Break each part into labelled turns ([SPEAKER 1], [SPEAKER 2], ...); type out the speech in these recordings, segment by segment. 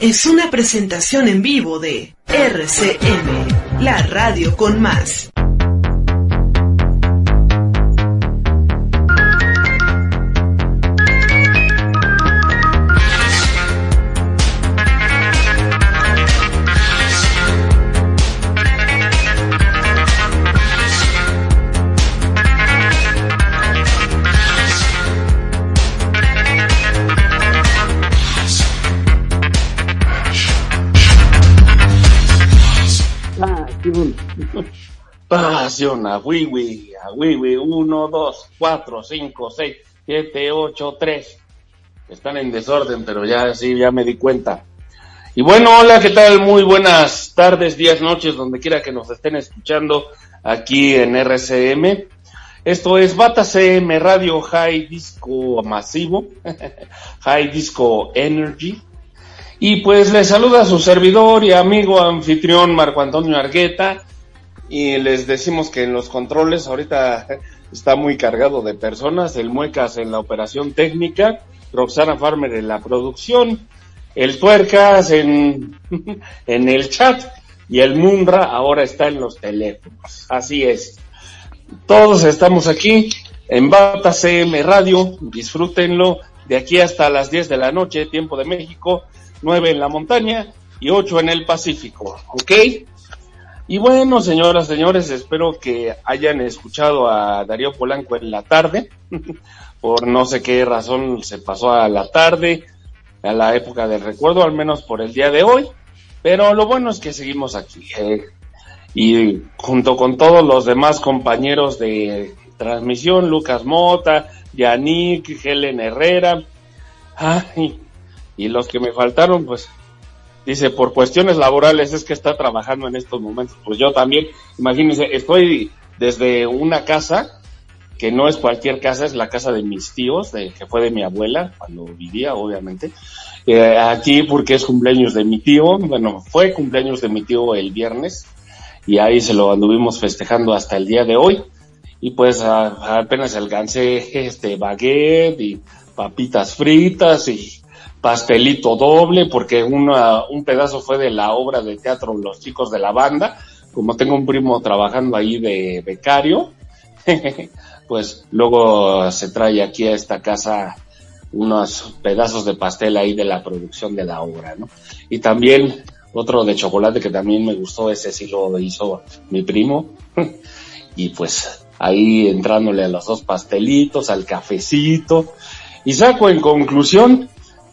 [SPEAKER 1] es una presentación en vivo de RCM, la radio con más.
[SPEAKER 2] Pasión a Wiwi, a Wiwi, 1, 2, 4, 5, 6, 7, 8, 3. Están en desorden, pero ya sí, ya me di cuenta. Y bueno, hola, ¿qué tal? Muy buenas tardes, días, noches, donde quiera que nos estén escuchando aquí en RCM. Esto es Bata CM Radio High Disco Masivo, High Disco Energy. Y pues les saluda su servidor y amigo anfitrión Marco Antonio Argueta y les decimos que en los controles ahorita está muy cargado de personas, el Muecas en la operación técnica, Roxana Farmer en la producción, el Tuercas en, en el chat y el Mundra ahora está en los teléfonos. Así es. Todos estamos aquí en Bata CM Radio, disfrútenlo de aquí hasta las 10 de la noche, tiempo de México, 9 en la montaña y 8 en el Pacífico, ¿ok? Y bueno, señoras, señores, espero que hayan escuchado a Darío Polanco en la tarde. por no sé qué razón se pasó a la tarde, a la época del recuerdo, al menos por el día de hoy. Pero lo bueno es que seguimos aquí. Eh, y junto con todos los demás compañeros de transmisión, Lucas Mota, Yannick, Helen Herrera, y los que me faltaron, pues Dice, por cuestiones laborales es que está trabajando en estos momentos. Pues yo también, imagínense, estoy desde una casa, que no es cualquier casa, es la casa de mis tíos, de, que fue de mi abuela, cuando vivía, obviamente. Eh, aquí porque es cumpleaños de mi tío, bueno, fue cumpleaños de mi tío el viernes, y ahí se lo anduvimos festejando hasta el día de hoy. Y pues apenas alcancé este baguette y papitas fritas y pastelito doble, porque una, un pedazo fue de la obra de teatro Los Chicos de la Banda, como tengo un primo trabajando ahí de becario, pues luego se trae aquí a esta casa unos pedazos de pastel ahí de la producción de la obra, ¿no? Y también otro de chocolate que también me gustó, ese sí lo hizo mi primo, y pues ahí entrándole a los dos pastelitos, al cafecito, y saco en conclusión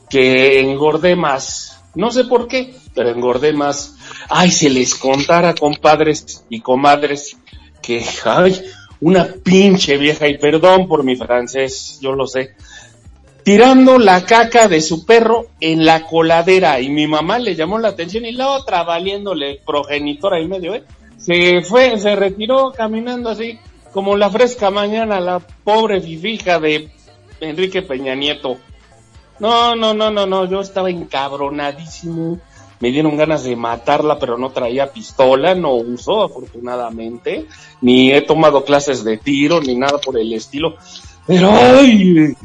[SPEAKER 2] que engordé más. No sé por qué, pero engordé más. Ay, se les contara, compadres y comadres, que, ay, una pinche vieja, y perdón por mi francés, yo lo sé, tirando la caca de su perro en la coladera, y mi mamá le llamó la atención, y la otra valiéndole progenitora y medio, ¿eh? Se fue, se retiró caminando así, como la fresca mañana, la pobre fifija de Enrique Peña Nieto. No, no, no, no, no, yo estaba encabronadísimo. Me dieron ganas de matarla, pero no traía pistola, no uso, afortunadamente. Ni he tomado clases de tiro, ni nada por el estilo. Pero, ay,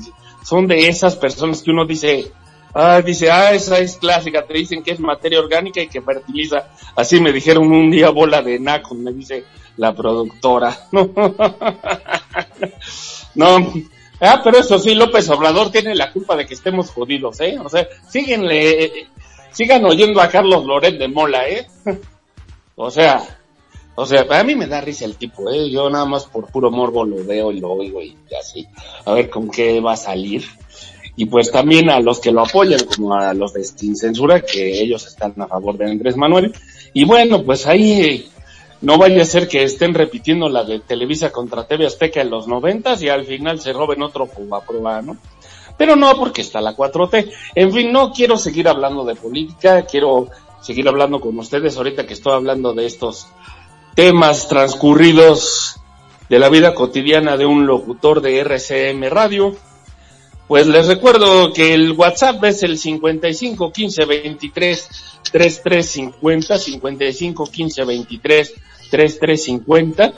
[SPEAKER 2] son de esas personas que uno dice, ah, dice, ah, esa es clásica, te dicen que es materia orgánica y que fertiliza. Así me dijeron un día bola de naco, me dice la productora. no, Ah, pero eso sí, López Obrador tiene la culpa de que estemos jodidos, ¿eh? O sea, síguenle, sigan oyendo a Carlos Loret de Mola, ¿eh? o sea, o sea, a mí me da risa el tipo, ¿eh? Yo nada más por puro morbo lo veo y lo oigo y así. A ver con qué va a salir. Y pues también a los que lo apoyan, como a los de Sin Censura, que ellos están a favor de Andrés Manuel. Y bueno, pues ahí no vaya a ser que estén repitiendo la de Televisa contra TV Azteca en los noventas y al final se roben otro prueba, ¿no? Pero no porque está la 4T. En fin, no quiero seguir hablando de política, quiero seguir hablando con ustedes ahorita que estoy hablando de estos temas transcurridos de la vida cotidiana de un locutor de RCM Radio. Pues les recuerdo que el WhatsApp es el 55 15 23 33 50 55 15 23 33 50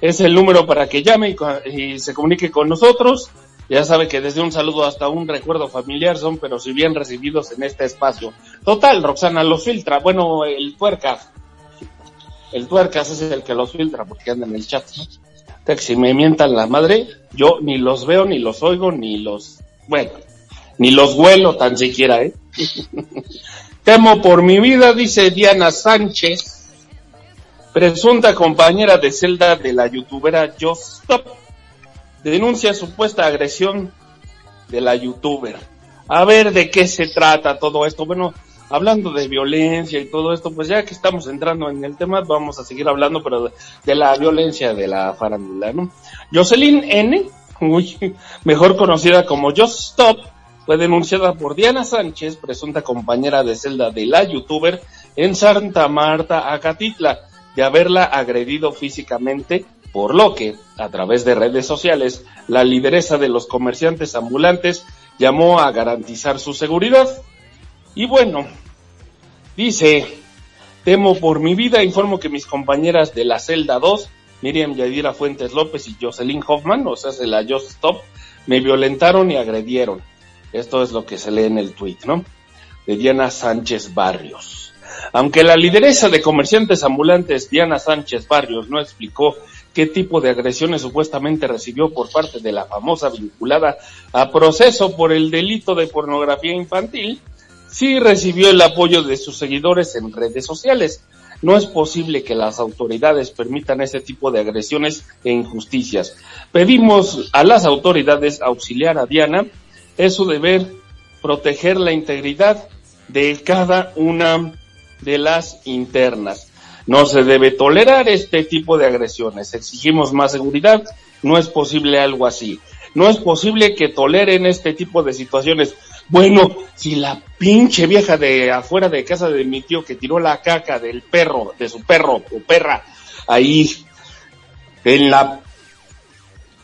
[SPEAKER 2] es el número para que llame y, se comunique con nosotros. Ya sabe que desde un saludo hasta un recuerdo familiar son, pero si bien recibidos en este espacio. Total, Roxana los filtra. Bueno, el tuercas. El tuercas es el que los filtra porque anda en el chat. Si me mientan la madre, yo ni los veo, ni los oigo, ni los, bueno, ni los huelo tan siquiera, ¿eh? Temo por mi vida, dice Diana Sánchez presunta compañera de celda de la youtubera Just Stop, denuncia supuesta agresión de la youtuber. A ver de qué se trata todo esto. Bueno, hablando de violencia y todo esto, pues ya que estamos entrando en el tema, vamos a seguir hablando, pero de, la violencia de la farándula, ¿no? Jocelyn N., mejor conocida como Just Stop, fue denunciada por Diana Sánchez, presunta compañera de celda de la youtuber, en Santa Marta, Acatitla de haberla agredido físicamente, por lo que, a través de redes sociales, la lideresa de los comerciantes ambulantes llamó a garantizar su seguridad. Y bueno, dice, temo por mi vida, informo que mis compañeras de la celda 2, Miriam Yadira Fuentes López y Jocelyn Hoffman, o sea, se la Just Stop, me violentaron y agredieron. Esto es lo que se lee en el tuit, ¿no? De Diana Sánchez Barrios. Aunque la lideresa de comerciantes ambulantes, Diana Sánchez Barrios, no explicó qué tipo de agresiones supuestamente recibió por parte de la famosa vinculada a proceso por el delito de pornografía infantil, sí recibió el apoyo de sus seguidores en redes sociales. No es posible que las autoridades permitan ese tipo de agresiones e injusticias. Pedimos a las autoridades auxiliar a Diana. Es su deber proteger la integridad de cada una de las internas. No se debe tolerar este tipo de agresiones. Exigimos más seguridad. No es posible algo así. No es posible que toleren este tipo de situaciones. Bueno, si la pinche vieja de afuera de casa de mi tío que tiró la caca del perro, de su perro o perra, ahí en la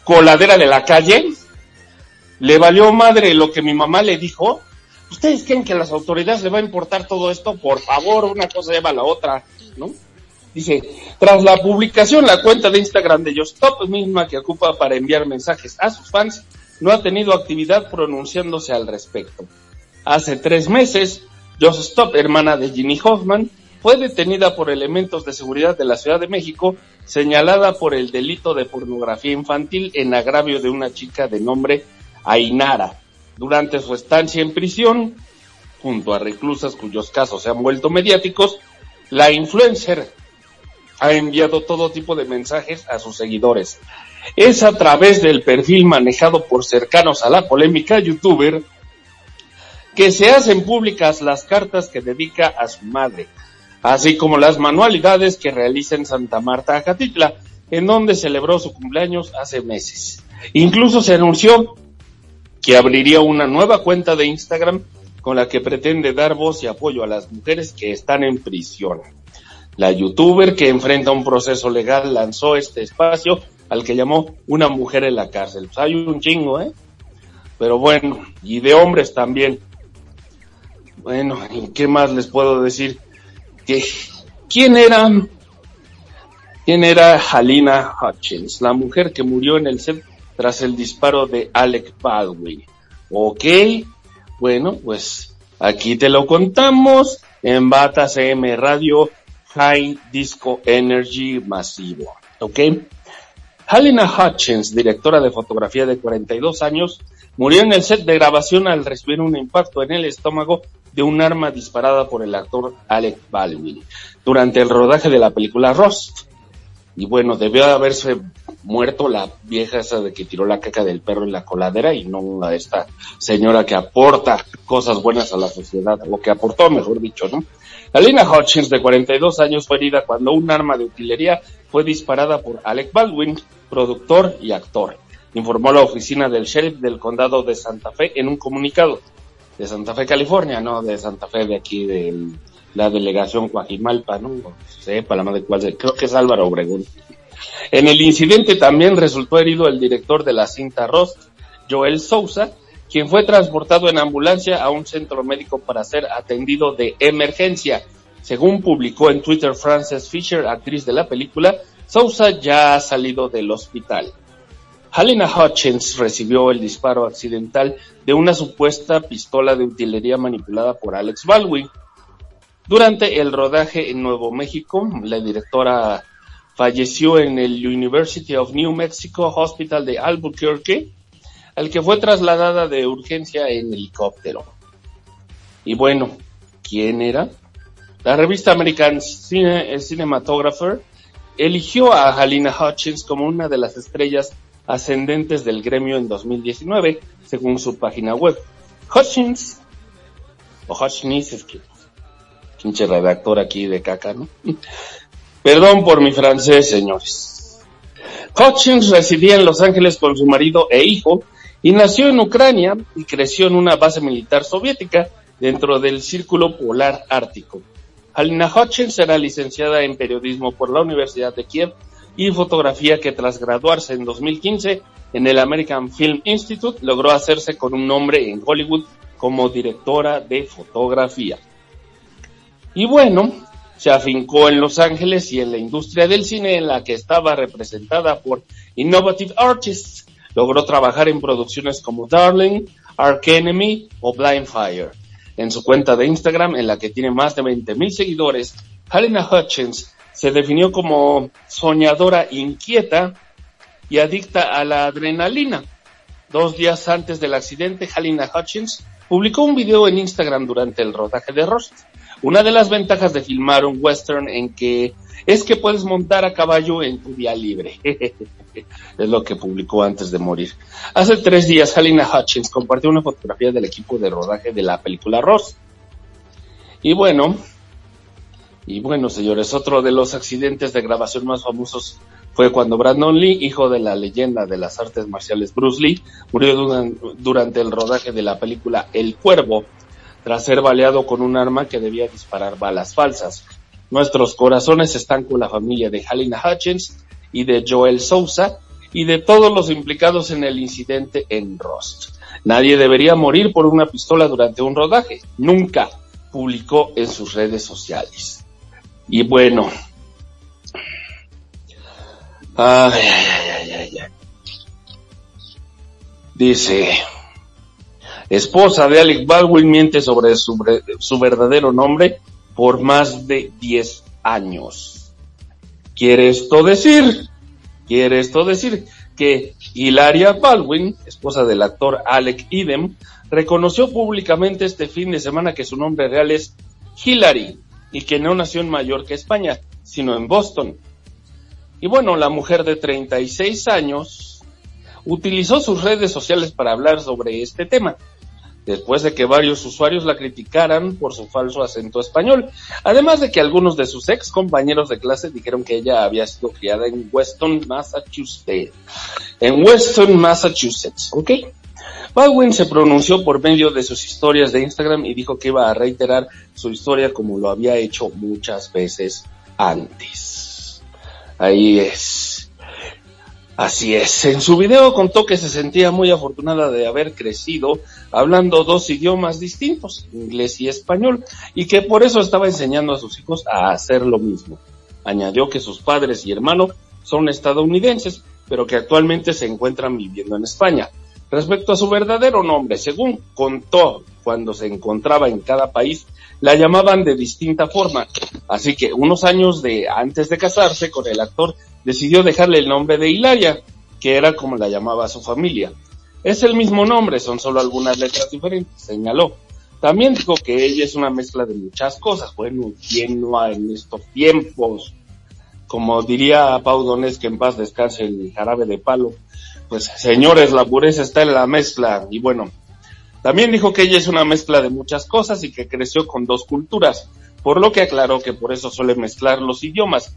[SPEAKER 2] coladera de la calle, le valió madre lo que mi mamá le dijo, ¿Ustedes creen que a las autoridades le va a importar todo esto? Por favor, una cosa lleva a la otra, ¿no? Dice, tras la publicación, la cuenta de Instagram de Stop, misma que ocupa para enviar mensajes a sus fans, no ha tenido actividad pronunciándose al respecto. Hace tres meses, Stop, hermana de Ginny Hoffman, fue detenida por elementos de seguridad de la Ciudad de México, señalada por el delito de pornografía infantil en agravio de una chica de nombre Ainara, durante su estancia en prisión, junto a reclusas cuyos casos se han vuelto mediáticos, la influencer ha enviado todo tipo de mensajes a sus seguidores. Es a través del perfil manejado por cercanos a la polémica youtuber que se hacen públicas las cartas que dedica a su madre, así como las manualidades que realiza en Santa Marta, Acatitla, en donde celebró su cumpleaños hace meses. Incluso se anunció que abriría una nueva cuenta de Instagram con la que pretende dar voz y apoyo a las mujeres que están en prisión. La youtuber que enfrenta un proceso legal lanzó este espacio al que llamó Una mujer en la cárcel. Pues hay un chingo, ¿eh? Pero bueno, y de hombres también. Bueno, ¿y qué más les puedo decir? Que, ¿Quién era? ¿Quién era Halina Hutchins? La mujer que murió en el set tras el disparo de Alec Baldwin. Ok, bueno, pues aquí te lo contamos en Bata CM Radio High Disco Energy Masivo. Ok. Halina Hutchins, directora de fotografía de 42 años, murió en el set de grabación al recibir un impacto en el estómago de un arma disparada por el actor Alec Baldwin durante el rodaje de la película Rust. Y bueno, debió haberse muerto la vieja esa de que tiró la caca del perro en la coladera y no a esta señora que aporta cosas buenas a la sociedad, lo que aportó, mejor dicho, ¿no? Alina Hutchins, de 42 años, fue herida cuando un arma de utilería fue disparada por Alec Baldwin, productor y actor. informó la oficina del sheriff del condado de Santa Fe en un comunicado. De Santa Fe, California, no de Santa Fe de aquí de la delegación Coajimalpa, ¿no? Sepa la madre cuál, creo que es Álvaro Obregón. En el incidente también resultó herido el director de la cinta Rost, Joel Sousa, quien fue transportado en ambulancia a un centro médico para ser atendido de emergencia. Según publicó en Twitter Frances Fisher, actriz de la película, Sousa ya ha salido del hospital. Halina Hutchins recibió el disparo accidental de una supuesta pistola de utilería manipulada por Alex Baldwin. Durante el rodaje en Nuevo México, la directora falleció en el University of New Mexico Hospital de Albuquerque, al que fue trasladada de urgencia en helicóptero. Y bueno, ¿quién era? La revista American Cinematographer eligió a Halina Hutchins como una de las estrellas ascendentes del gremio en 2019, según su página web. Hutchins, o Hutchins, es que pinche redactor aquí de caca, ¿no? Perdón por mi francés, señores. Hutchins residía en Los Ángeles con su marido e hijo y nació en Ucrania y creció en una base militar soviética dentro del Círculo Polar Ártico. Halina Hutchins era licenciada en periodismo por la Universidad de Kiev y fotografía que tras graduarse en 2015 en el American Film Institute logró hacerse con un nombre en Hollywood como directora de fotografía. Y bueno, se afincó en Los Ángeles y en la industria del cine en la que estaba representada por Innovative Artists. Logró trabajar en producciones como Darling, Ark Enemy o Blind Fire. En su cuenta de Instagram, en la que tiene más de 20.000 seguidores, Halina Hutchins se definió como soñadora inquieta y adicta a la adrenalina. Dos días antes del accidente, Halina Hutchins publicó un video en Instagram durante el rodaje de Rust. Una de las ventajas de filmar un western en que es que puedes montar a caballo en tu día libre. es lo que publicó antes de morir. Hace tres días, Halina Hutchins compartió una fotografía del equipo de rodaje de la película Rust. Y bueno, y bueno, señores, otro de los accidentes de grabación más famosos fue cuando Brandon Lee, hijo de la leyenda de las artes marciales Bruce Lee, murió durante el rodaje de la película El Cuervo, tras ser baleado con un arma que debía disparar balas falsas. Nuestros corazones están con la familia de Halina Hutchins y de Joel Sousa y de todos los implicados en el incidente en Rust. Nadie debería morir por una pistola durante un rodaje. Nunca publicó en sus redes sociales. Y bueno. Ay, ay, ay, Dice, esposa de Alec Baldwin miente sobre su, su verdadero nombre por más de 10 años. ¿Quiere esto decir? ¿Quiere esto decir que Hilaria Baldwin, esposa del actor Alec Idem, reconoció públicamente este fin de semana que su nombre real es Hillary y que no nació en Mallorca, España, sino en Boston. Y bueno, la mujer de 36 años utilizó sus redes sociales para hablar sobre este tema, después de que varios usuarios la criticaran por su falso acento español, además de que algunos de sus ex compañeros de clase dijeron que ella había sido criada en Weston, Massachusetts. En Weston, Massachusetts, ¿ok? Baldwin se pronunció por medio de sus historias de Instagram y dijo que iba a reiterar su historia como lo había hecho muchas veces antes. Ahí es. Así es. En su video contó que se sentía muy afortunada de haber crecido hablando dos idiomas distintos, inglés y español, y que por eso estaba enseñando a sus hijos a hacer lo mismo. Añadió que sus padres y hermano son estadounidenses, pero que actualmente se encuentran viviendo en España. Respecto a su verdadero nombre, según contó cuando se encontraba en cada país, la llamaban de distinta forma. Así que unos años de antes de casarse con el actor, decidió dejarle el nombre de Hilaria, que era como la llamaba su familia. Es el mismo nombre, son solo algunas letras diferentes, señaló. También dijo que ella es una mezcla de muchas cosas. Bueno, ¿quién no en estos tiempos? Como diría Pau Donés, que en paz descanse el jarabe de palo, pues señores, la pureza está en la mezcla. Y bueno, también dijo que ella es una mezcla de muchas cosas y que creció con dos culturas, por lo que aclaró que por eso suele mezclar los idiomas,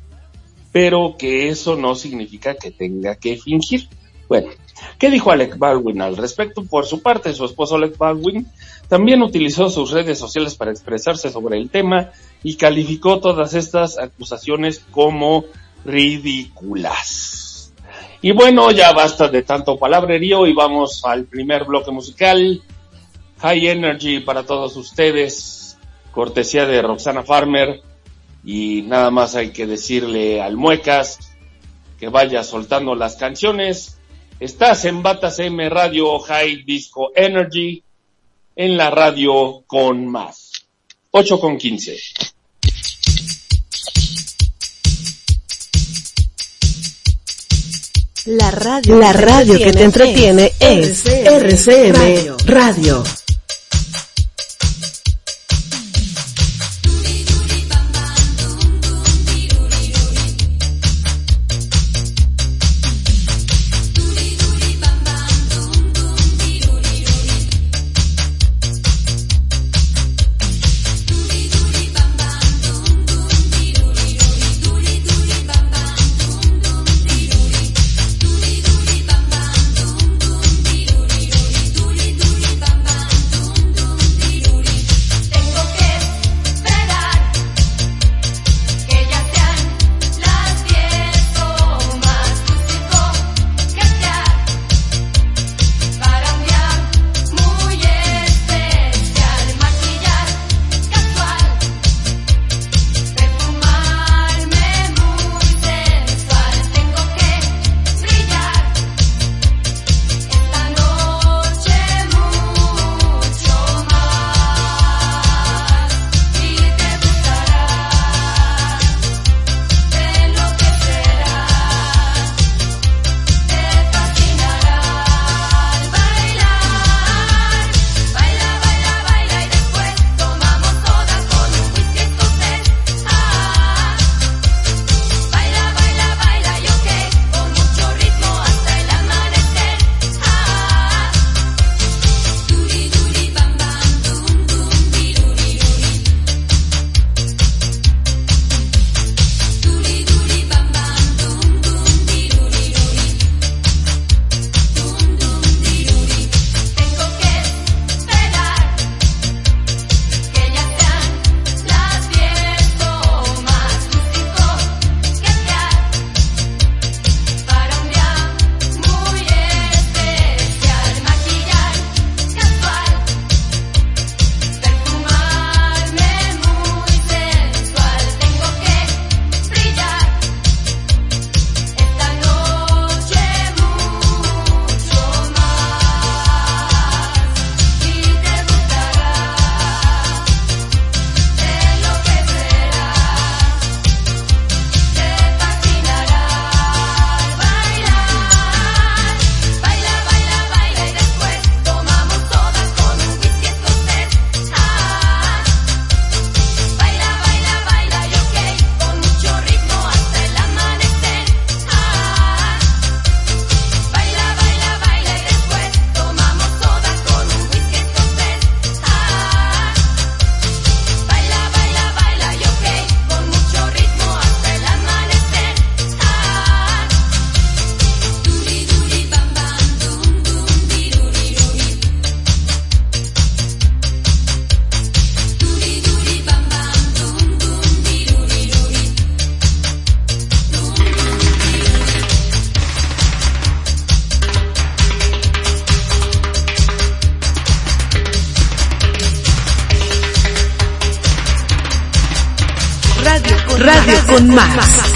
[SPEAKER 2] pero que eso no significa que tenga que fingir. Bueno, ¿qué dijo Alec Baldwin al respecto? Por su parte, su esposo Alec Baldwin también utilizó sus redes sociales para expresarse sobre el tema y calificó todas estas acusaciones como ridículas. Y bueno, ya basta de tanto palabrerío y vamos al primer bloque musical. High Energy para todos ustedes, cortesía de Roxana Farmer. Y nada más hay que decirle al Muecas que vaya soltando las canciones. Estás en Batas M Radio High Disco Energy en la radio con más. 8 con 15.
[SPEAKER 3] La radio, la radio que te entretiene es RCM Radio.
[SPEAKER 1] con más.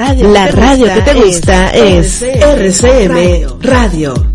[SPEAKER 4] Radio, la radio que te gusta es, RCM, radio.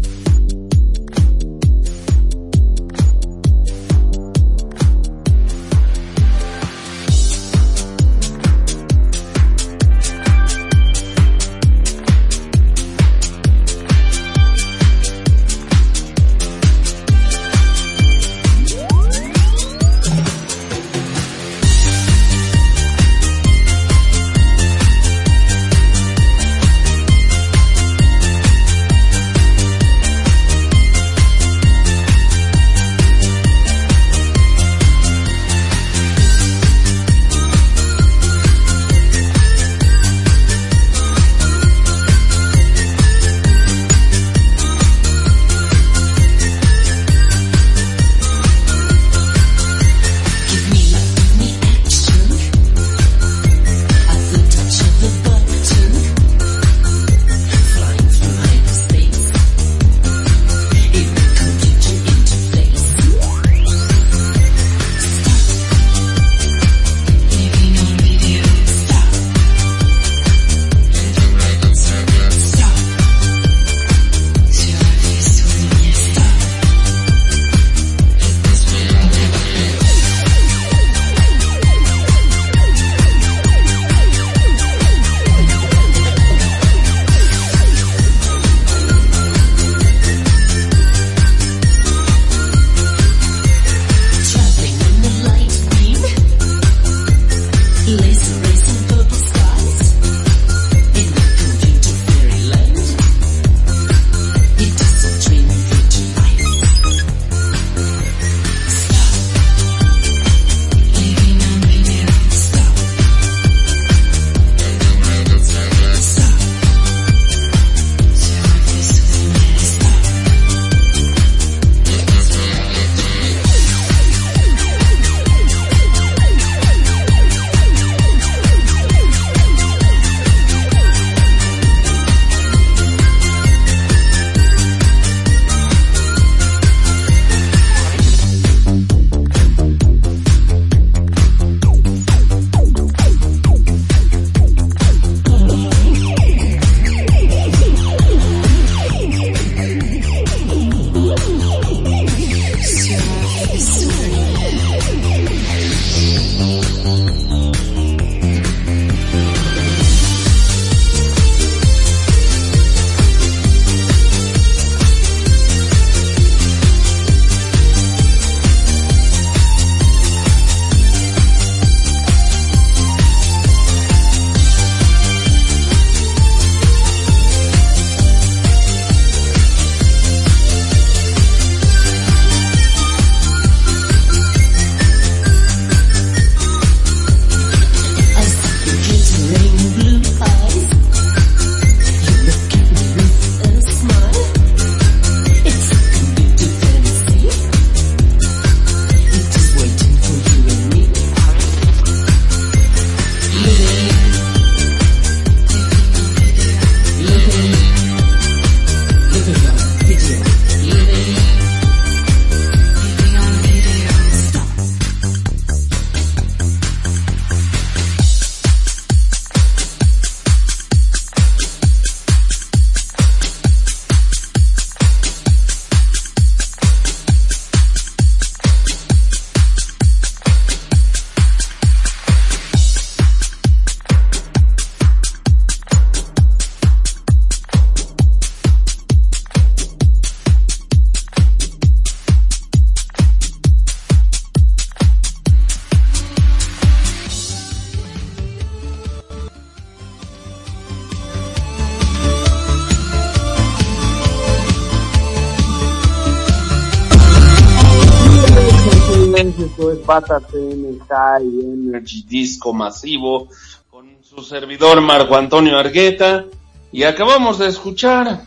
[SPEAKER 2] Energy Disco Masivo con su servidor Marco Antonio Argueta y acabamos de escuchar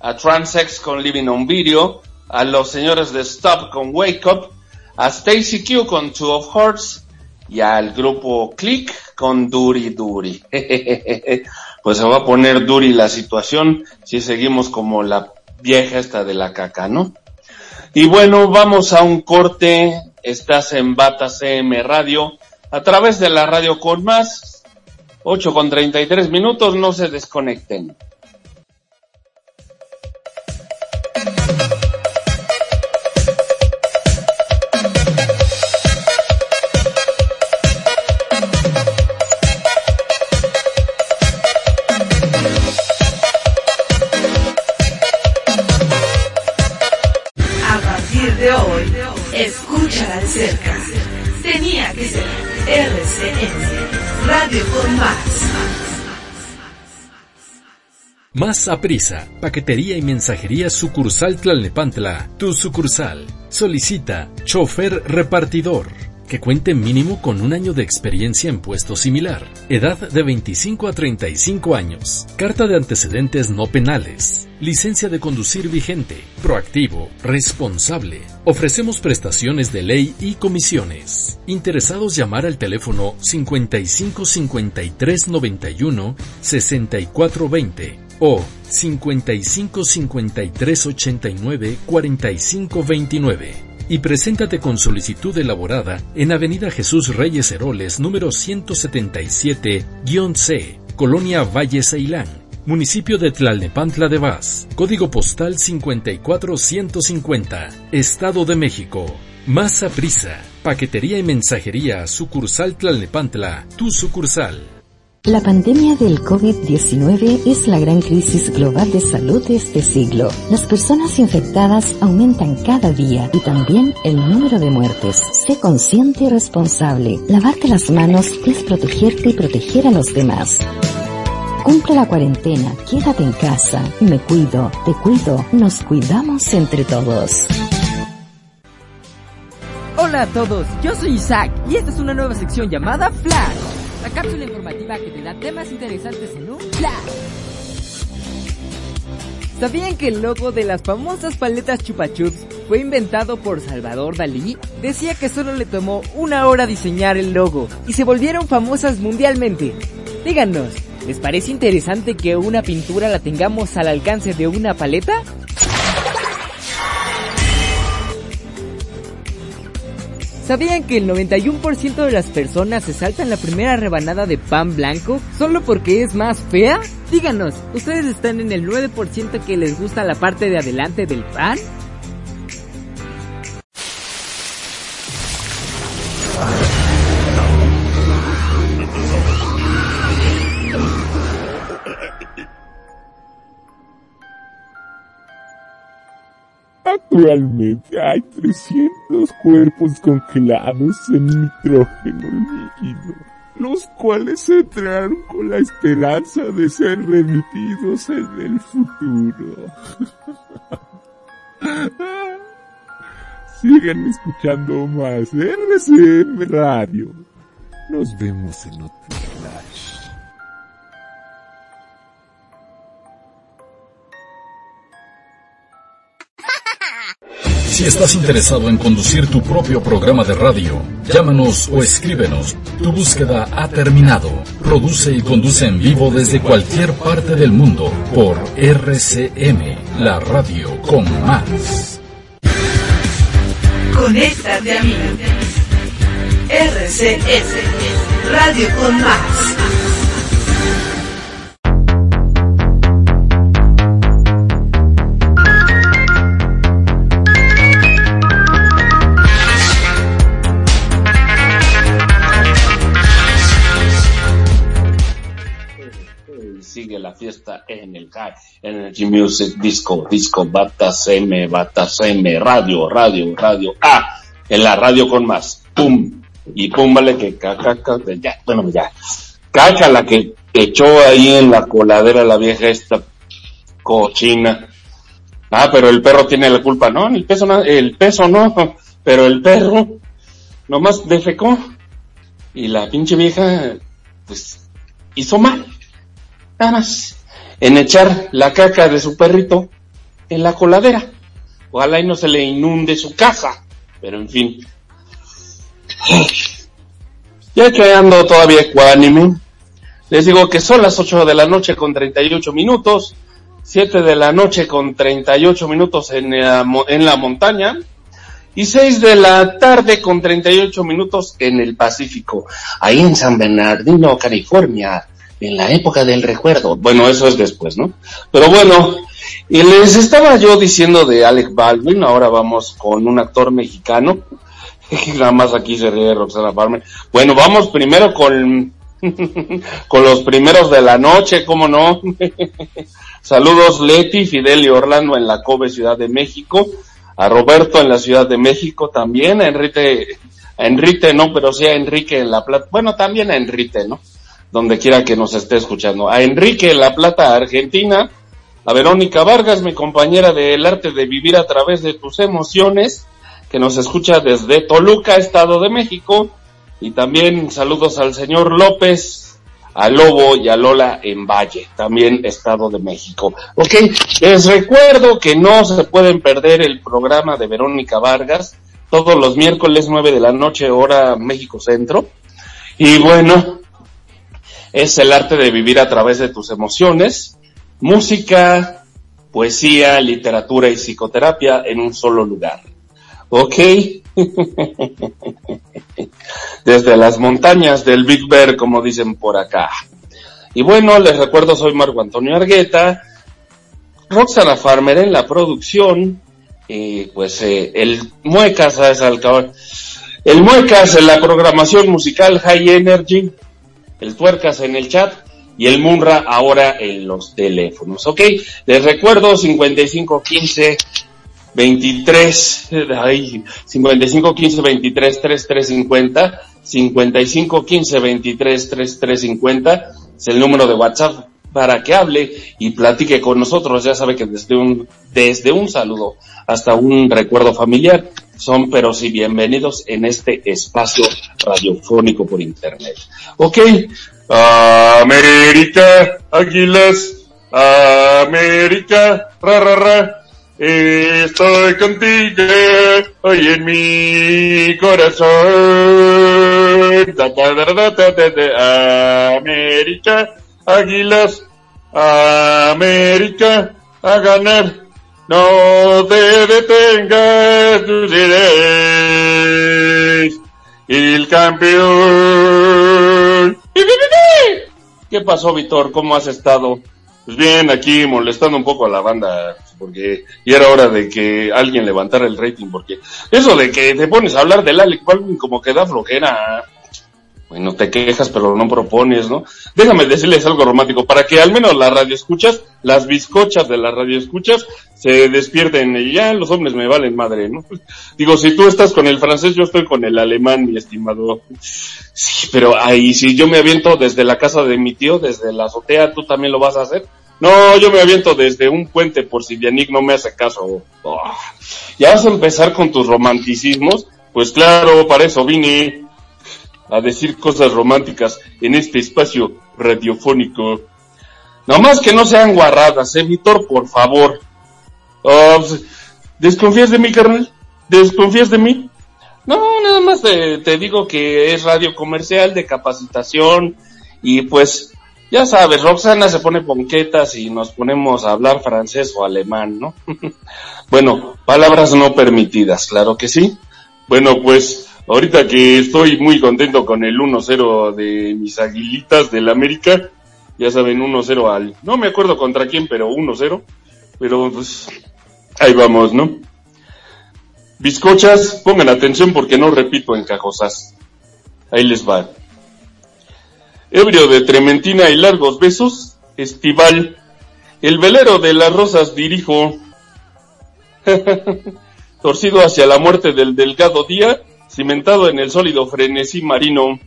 [SPEAKER 2] a Transex con Living on Video, a los señores de Stop con Wake Up, a Stacy Q con Two of Hearts y al grupo Click con Duri Duri. pues se va a poner Duri la situación si seguimos como la vieja esta de la caca, ¿no? Y bueno, vamos a un corte Estás en Bata CM Radio a través de la radio con más. 8 con 33 minutos, no se desconecten.
[SPEAKER 5] Más a prisa, paquetería y mensajería sucursal Tlalnepantla, tu sucursal. Solicita chofer repartidor que cuente mínimo con un año de experiencia en puesto similar, edad de 25 a 35 años, carta de antecedentes no penales, licencia de conducir vigente, proactivo, responsable. Ofrecemos prestaciones de ley y comisiones. Interesados llamar al teléfono 55 53 91 64 20 o 55 53 89 45 29 y preséntate con solicitud elaborada en Avenida Jesús Reyes Heroles, número 177-C, Colonia Valle Ceilán, municipio de Tlalnepantla de Vaz, código postal 54150, Estado de México. Más a prisa, paquetería y mensajería, sucursal Tlalnepantla, tu sucursal.
[SPEAKER 6] La pandemia del COVID-19 es la gran crisis global de salud de este siglo. Las personas infectadas aumentan cada día y también el número de muertes. Sé consciente y responsable. Lavarte las manos es protegerte y proteger a los demás. Cumple la cuarentena, quédate en casa. Me cuido, te cuido, nos cuidamos entre todos.
[SPEAKER 7] Hola a todos, yo soy Isaac y esta es una nueva sección llamada Flash la cápsula informativa que te da temas interesantes en un flash. ¿Sabían que el logo de las famosas paletas Chupa Chups fue inventado por Salvador Dalí? Decía que solo le tomó una hora diseñar el logo y se volvieron famosas mundialmente. Díganos, ¿les parece interesante que una pintura la tengamos al alcance de una paleta? ¿Sabían que el 91% de las personas se saltan la primera rebanada de pan blanco solo porque es más fea? Díganos, ¿ustedes están en el 9% que les gusta la parte de adelante del pan?
[SPEAKER 8] Actualmente hay 300 cuerpos congelados en nitrógeno líquido, los cuales entraron con la esperanza de ser remitidos en el futuro. Sigan escuchando más RCM Radio. Nos vemos en otro flash.
[SPEAKER 5] Si estás interesado en conducir tu propio programa de radio, llámanos o escríbenos. Tu búsqueda ha terminado. Produce y conduce en vivo desde cualquier parte del mundo por RCM, la radio con más.
[SPEAKER 1] Conéctate a mí. RCM, radio con más.
[SPEAKER 2] La fiesta en el Energy Music Disco, Disco Bataseme, Bataseme, Radio, Radio, Radio, ah, en la radio con más, pum, y pum, vale que caca, ya, bueno, ya, caca la que echó ahí en la coladera la vieja esta cochina. Ah, pero el perro tiene la culpa, no, el peso no, el peso no, pero el perro nomás defecó. Y la pinche vieja pues hizo mal más en echar la caca de su perrito en la coladera. Ojalá y no se le inunde su casa. Pero en fin. Ya que ando todavía ecuánime, les digo que son las 8 de la noche con 38 minutos, 7 de la noche con 38 minutos en la, en la montaña y 6 de la tarde con 38 minutos en el Pacífico, ahí en San Bernardino, California en la época del recuerdo. Bueno, eso es después, ¿no? Pero bueno, y les estaba yo diciendo de Alec Baldwin, ahora vamos con un actor mexicano. Nada más aquí se ríe Roxana Farmer. Bueno, vamos primero con, con los primeros de la noche, ¿cómo no? Saludos Leti, Fidel y Orlando en la Cove, Ciudad de México. A Roberto en la Ciudad de México también. A Enrique, a Enrique no, pero sí a Enrique en La Plata. Bueno, también a Enrique, ¿no? Donde quiera que nos esté escuchando. A Enrique en La Plata, Argentina. A Verónica Vargas, mi compañera del arte de vivir a través de tus emociones, que nos escucha desde Toluca, Estado de México. Y también saludos al señor López, a Lobo y a Lola en Valle, también Estado de México. Ok, les recuerdo que no se pueden perder el programa de Verónica Vargas todos los miércoles 9 de la noche, hora México Centro. Y bueno, es el arte de vivir a través de tus emociones, música, poesía, literatura y psicoterapia en un solo lugar. ¿Ok? Desde las montañas del Big Bear, como dicen por acá. Y bueno, les recuerdo, soy Marco Antonio Argueta, Roxana Farmer en la producción, y pues eh, el Muecas, ¿sabes? El Muecas en la programación musical High Energy, el Tuercas en el chat, y el Munra ahora en los teléfonos, ¿ok? Les recuerdo 5515 23, ay, 55 15 23 33 50, 55 15 23 33 50 es el número de WhatsApp para que hable y platique con nosotros. Ya sabe que desde un, desde un saludo hasta un recuerdo familiar son pero sí bienvenidos en este espacio radiofónico por internet. Ok, América, Águilas, América, ra, ra, ra. Estoy contigo hoy en mi corazón. América, águilas, América, a ganar. No te detengas, tú serás el campeón. ¿Qué pasó, Víctor? ¿Cómo has estado? Pues bien, aquí molestando un poco a la banda porque ya era hora de que alguien levantara el rating, porque eso de que te pones a hablar del Alec Baldwin como que da flojera. Bueno, te quejas pero no propones, ¿no? Déjame decirles algo romántico, para que al menos las radioescuchas, las bizcochas de las radioescuchas, se despierten y ya los hombres me valen madre, ¿no? Digo, si tú estás con el francés, yo estoy con el alemán, mi estimado. Sí, pero ahí si yo me aviento desde la casa de mi tío, desde la azotea, ¿tú también lo vas a hacer? No, yo me aviento desde un puente por si Yannick no me hace caso. Oh. ¿Ya vas a empezar con tus romanticismos? Pues claro, para eso vine a decir cosas románticas en este espacio radiofónico. No más que no sean guarradas, eh, Víctor, por favor. Oh, ¿Desconfías de mí, carnal? ¿Desconfías de mí? No, nada más te, te digo que es radio comercial de capacitación y pues ya sabes, Roxana se pone ponquetas y nos ponemos a hablar francés o alemán, ¿no? bueno, palabras no permitidas, claro que sí. Bueno, pues ahorita que estoy muy contento con el 1-0 de mis aguilitas del América, ya saben, 1-0 al, no me acuerdo contra quién, pero 1-0, pero pues ahí vamos, ¿no? Bizcochas, pongan atención porque no repito encajosas. Ahí les va ebrio de trementina y largos besos, estival, el velero de las rosas dirijo, torcido hacia la muerte del delgado día, cimentado en el sólido frenesí marino,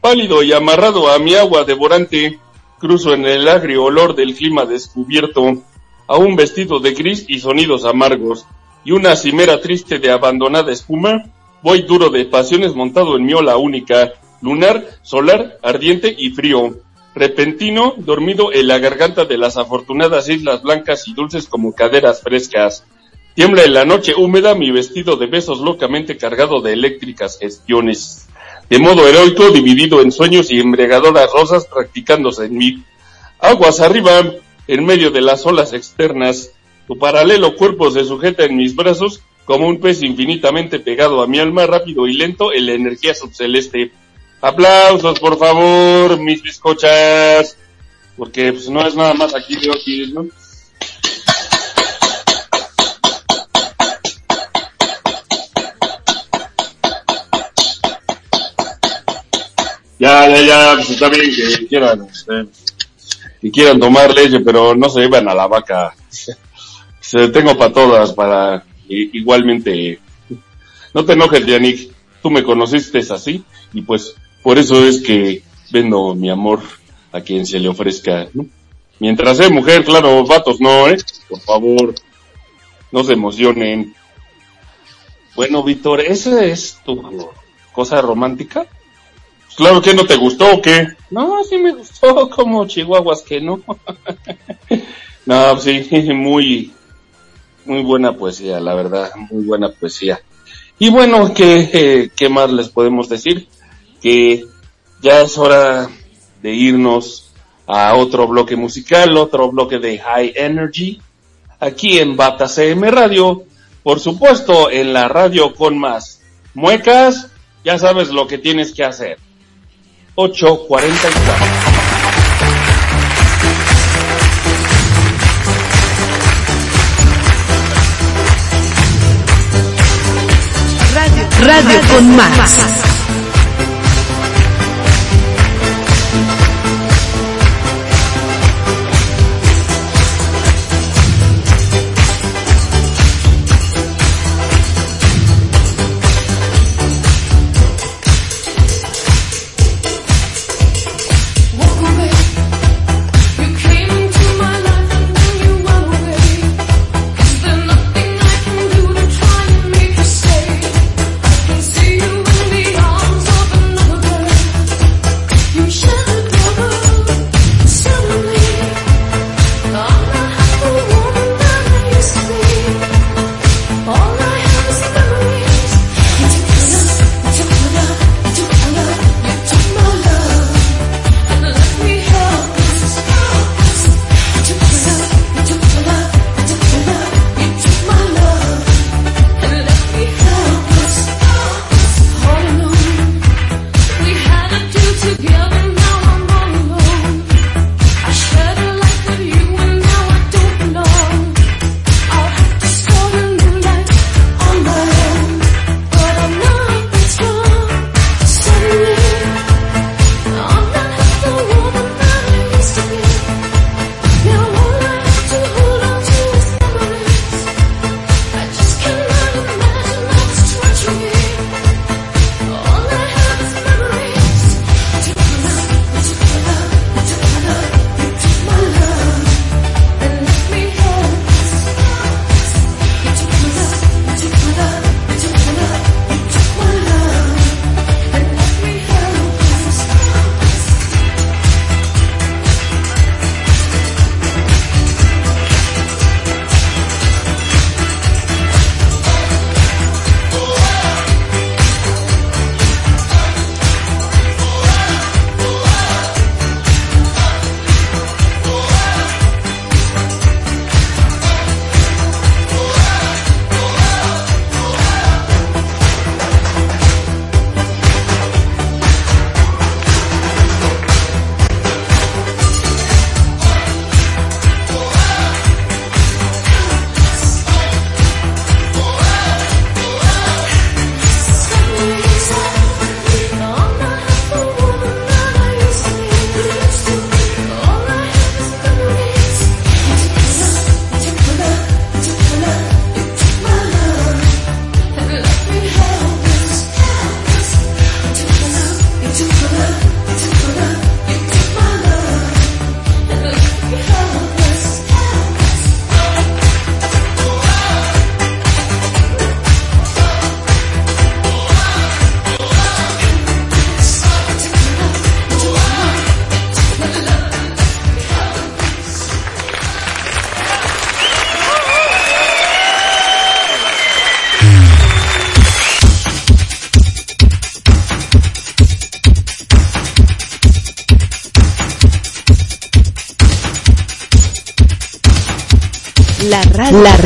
[SPEAKER 2] pálido y amarrado a mi agua devorante, cruzo en el agrio olor del clima descubierto, aún vestido de gris y sonidos amargos, y una cimera triste de abandonada espuma, voy duro de pasiones montado en mi ola única, lunar, solar, ardiente y frío, repentino, dormido en la garganta de las afortunadas islas blancas y dulces como caderas frescas. Tiembla en la noche húmeda mi vestido de besos locamente cargado de eléctricas gestiones. De modo heroico, dividido en sueños y embriagadoras rosas practicándose en mí. Aguas arriba, en medio de las olas externas, tu paralelo cuerpo se sujeta en mis brazos como un pez infinitamente pegado a mi alma, rápido y lento en la energía subceleste. Aplausos, por favor, mis bizcochas. porque pues no es nada más aquí de aquí, ¿no? Ya, ya, ya, pues está bien que quieran, este, que quieran tomar leche, pero no se llevan a la vaca. Se tengo para todas, para igualmente. No te enojes, Yannick, tú me conociste así, y pues por eso es que vendo mi amor a quien se le ofrezca, ¿no? Mientras sea mujer, claro, vatos no, ¿eh? Por favor, no se emocionen. Bueno, Víctor, ¿esa es tu cosa romántica? Claro que no te gustó o qué. No, sí me gustó, como chihuahuas que no. no, sí, muy, muy buena poesía, la verdad, muy buena poesía. Y bueno, ¿qué, qué más les podemos decir? Que ya es hora de irnos a otro bloque musical, otro bloque de High Energy, aquí en Bata CM Radio, por supuesto en la radio con más muecas, ya sabes lo que tienes que hacer. 844.
[SPEAKER 9] Radio, Radio con más.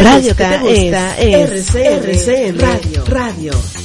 [SPEAKER 9] Radio que te gusta es RCM Radio. Radio.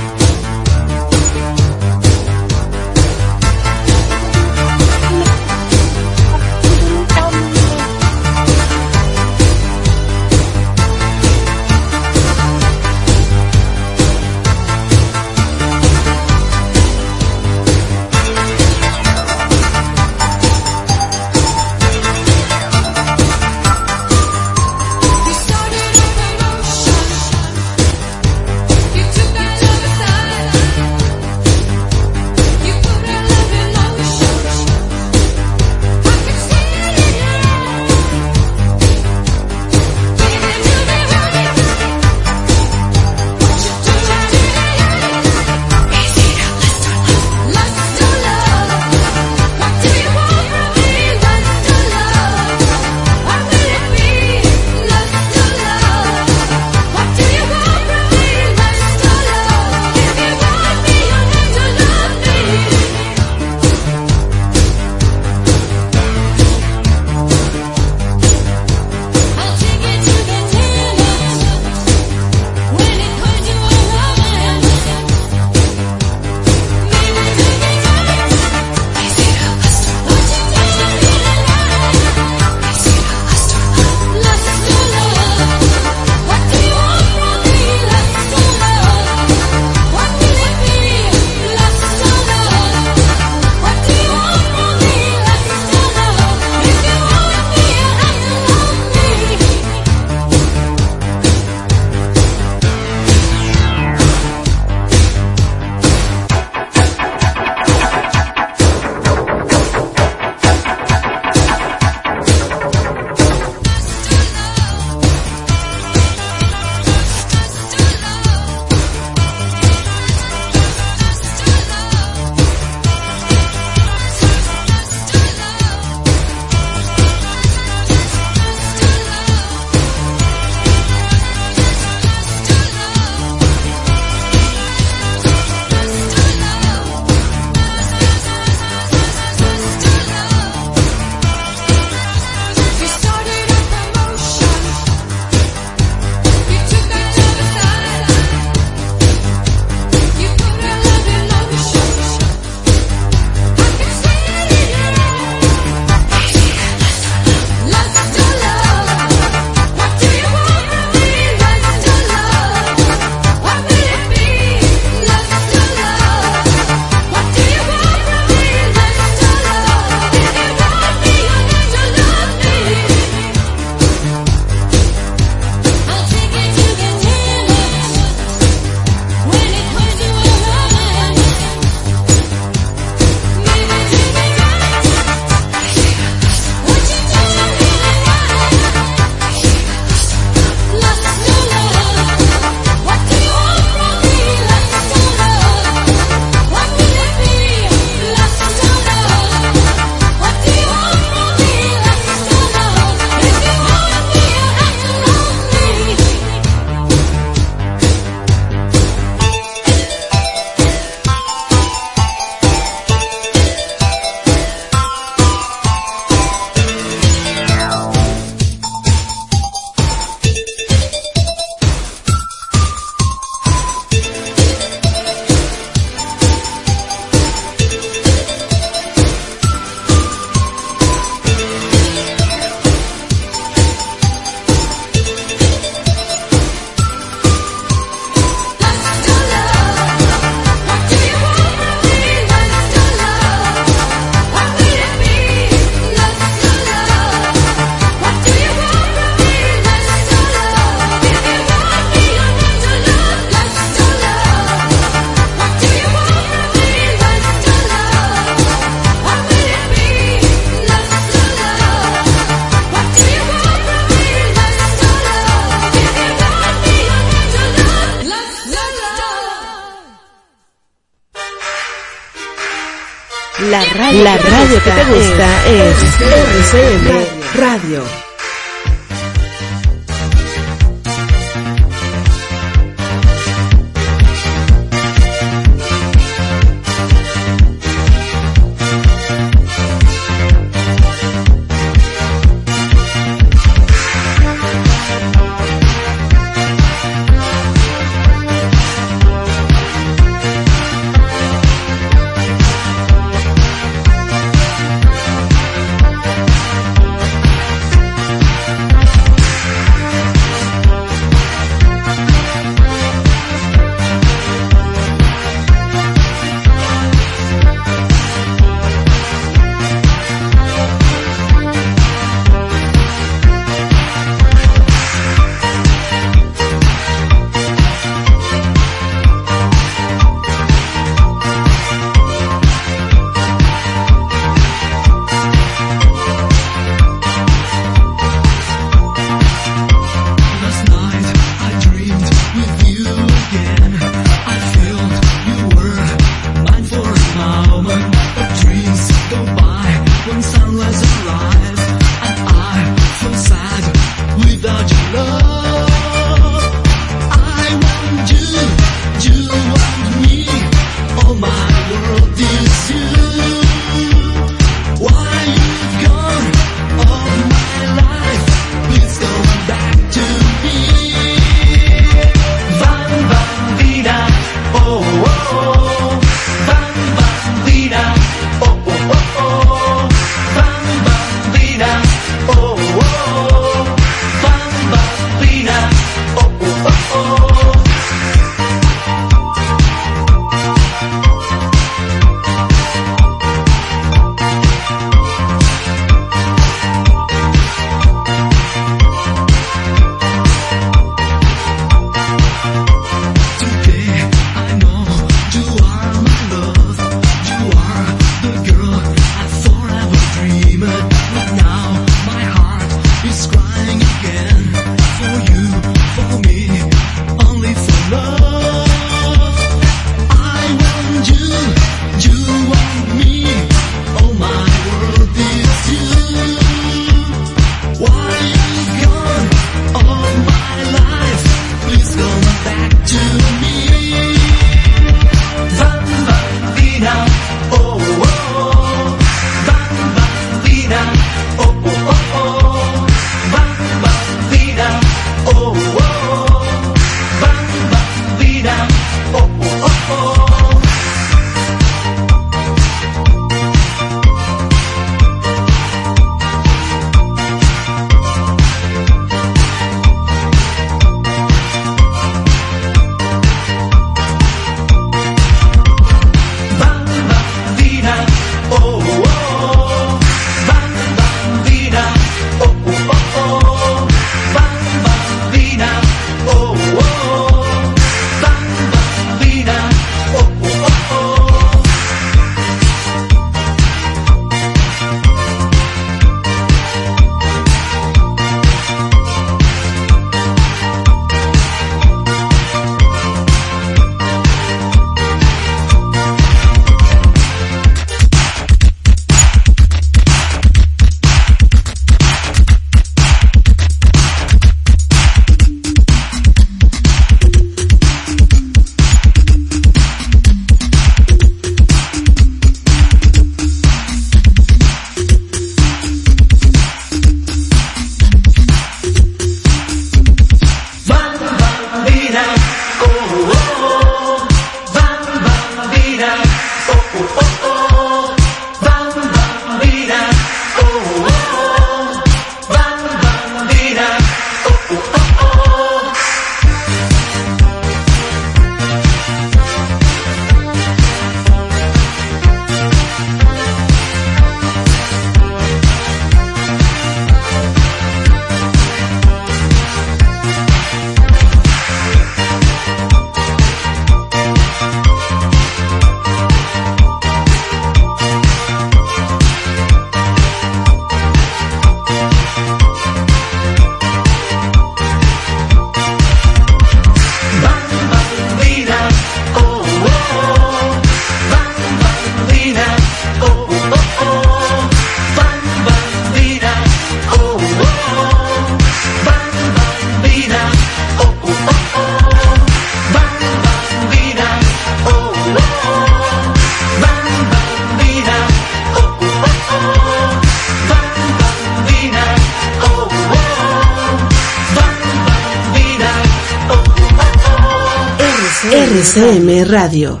[SPEAKER 1] Radio.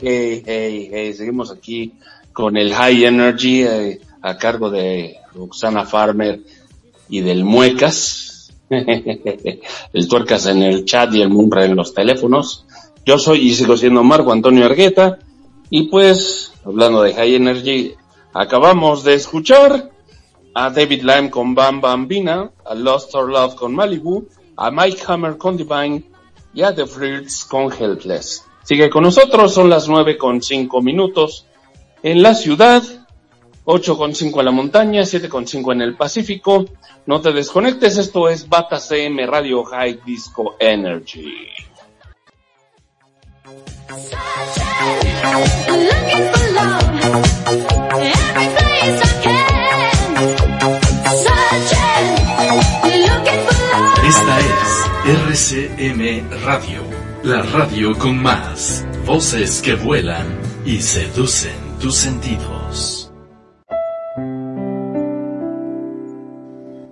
[SPEAKER 2] Hey, hey, hey, seguimos aquí con el High Energy eh, a cargo de Roxana Farmer y del Muecas. el Tuercas en el chat y el Munra en los teléfonos. Yo soy y sigo siendo Marco Antonio Argueta. Y pues, hablando de High Energy, acabamos de escuchar a David Lime con Bam Bambina, a Lost or Love con Malibu, a Mike Hammer con Divine y a The Fruits con Helpless. Sigue con nosotros, son las nueve con cinco minutos en la ciudad, ocho con cinco en la montaña, siete con cinco en el Pacífico. No te desconectes, esto es Bata CM Radio High Disco Energy.
[SPEAKER 5] Esta es RCM Radio, la radio con más voces que vuelan y seducen tus sentidos.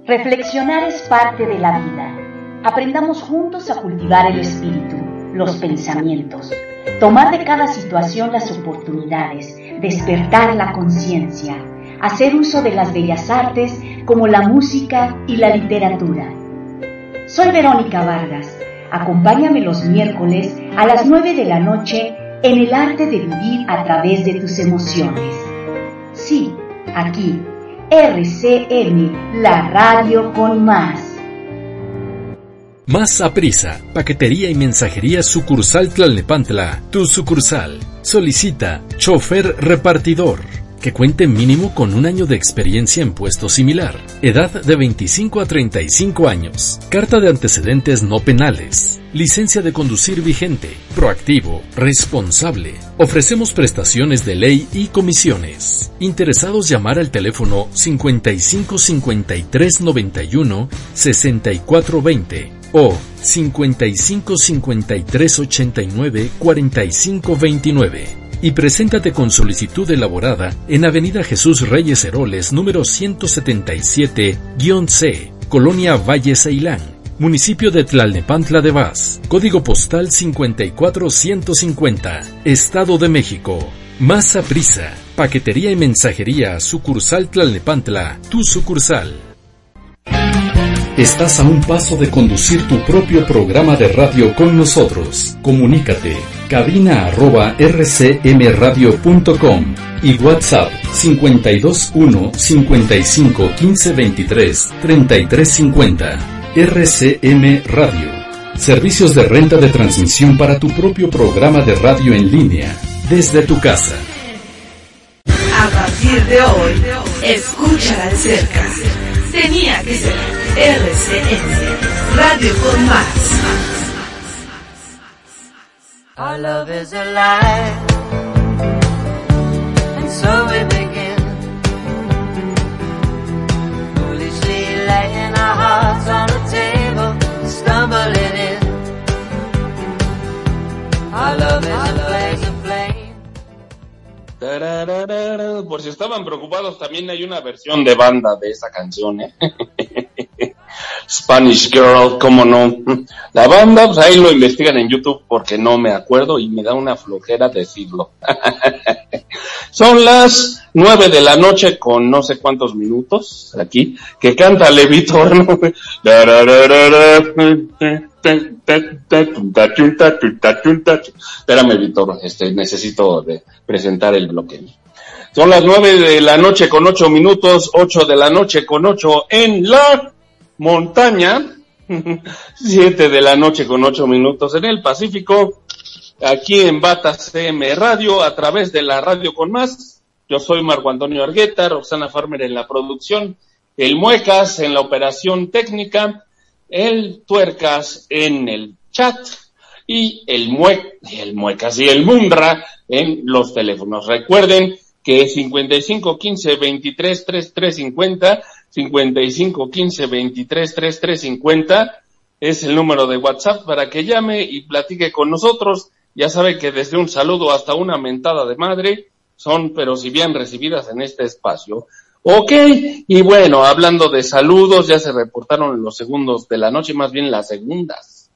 [SPEAKER 10] Reflexionar es parte de la vida. Aprendamos juntos a cultivar el espíritu, los pensamientos, tomar de cada situación las oportunidades, despertar la conciencia, hacer uso de las bellas artes como la música y la literatura. Soy Verónica Vargas. Acompáñame los miércoles a las 9 de la noche en el arte de vivir a través de tus emociones. Sí, aquí, RCM, la radio con más.
[SPEAKER 5] Más a prisa, paquetería y mensajería sucursal Tlalnepantla, tu sucursal. Solicita chofer repartidor que cuente mínimo con un año de experiencia en puesto similar, edad de 25 a 35 años, carta de antecedentes no penales, licencia de conducir vigente, proactivo, responsable. Ofrecemos prestaciones de ley y comisiones. Interesados llamar al teléfono 55 53 91 64 20 o 55 53 89 45 29 y preséntate con solicitud elaborada en Avenida Jesús Reyes Heroles número 177-C, Colonia Valle Ceilán, municipio de Tlalnepantla de Vaz, código postal 54150, Estado de México. Más a prisa, paquetería y mensajería, sucursal Tlalnepantla, tu sucursal. Estás a un paso de conducir tu propio programa de radio con nosotros. Comunícate cabina arroba rcmradio.com y WhatsApp 521 55 15 23 33 50. RCM Radio. Servicios de renta de transmisión para tu propio programa de radio en línea, desde tu casa.
[SPEAKER 1] A partir de hoy, escúchala de cerca. Tenía que ser RCM, Radio con Más.
[SPEAKER 11] Our love is alive, and so we begin. Foolishly laying our hearts on the table, stumbling in. Our love is a
[SPEAKER 2] Por si estaban preocupados, también hay una versión de banda de esa canción, ¿eh? Spanish Girl, cómo no. La banda, pues ahí lo investigan en YouTube porque no me acuerdo y me da una flojera decirlo. Son las nueve de la noche con no sé cuántos minutos aquí que canta Levitor. Espérame, Víctor, este, necesito presentar el bloque. Son las nueve de la noche con ocho minutos, ocho de la noche con ocho en la montaña, siete de la noche con ocho minutos en el Pacífico, aquí en Bata CM Radio, a través de la radio con más. Yo soy Marco Antonio Argueta, Roxana Farmer en la producción, el Muecas en la operación técnica, el Tuercas en el chat y el, Mue el Muecas y el Mundra en los teléfonos. Recuerden que 55 15 23 33 50 55 15 23 33 50 es el número de WhatsApp para que llame y platique con nosotros. Ya sabe que desde un saludo hasta una mentada de madre son, pero si bien recibidas en este espacio. Ok, y bueno, hablando de saludos, ya se reportaron los segundos de la noche, más bien las segundas.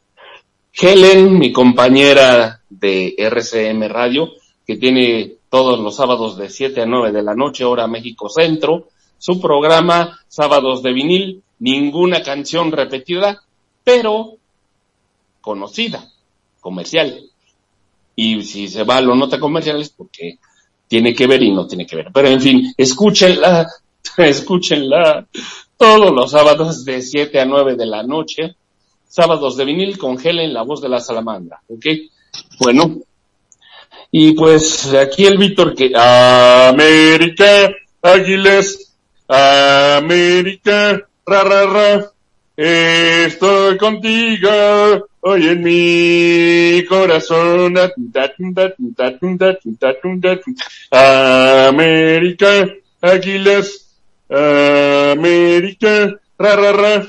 [SPEAKER 2] Helen, mi compañera de RCM Radio, que tiene todos los sábados de 7 a 9 de la noche, hora México Centro, su programa Sábados de vinil, ninguna canción repetida, pero conocida, comercial. Y si se va a lo nota comercial es porque tiene que ver y no tiene que ver. Pero en fin, escúchenla, escúchenla todos los sábados de 7 a 9 de la noche. Sábados de vinil con Helen, la voz de la salamandra. ¿Ok? Bueno. Y pues aquí el Víctor que América, Águiles, América, ra, ra, ra. Estoy contigo hoy en mi corazón. América, Águilas, América, ra, ra, ra.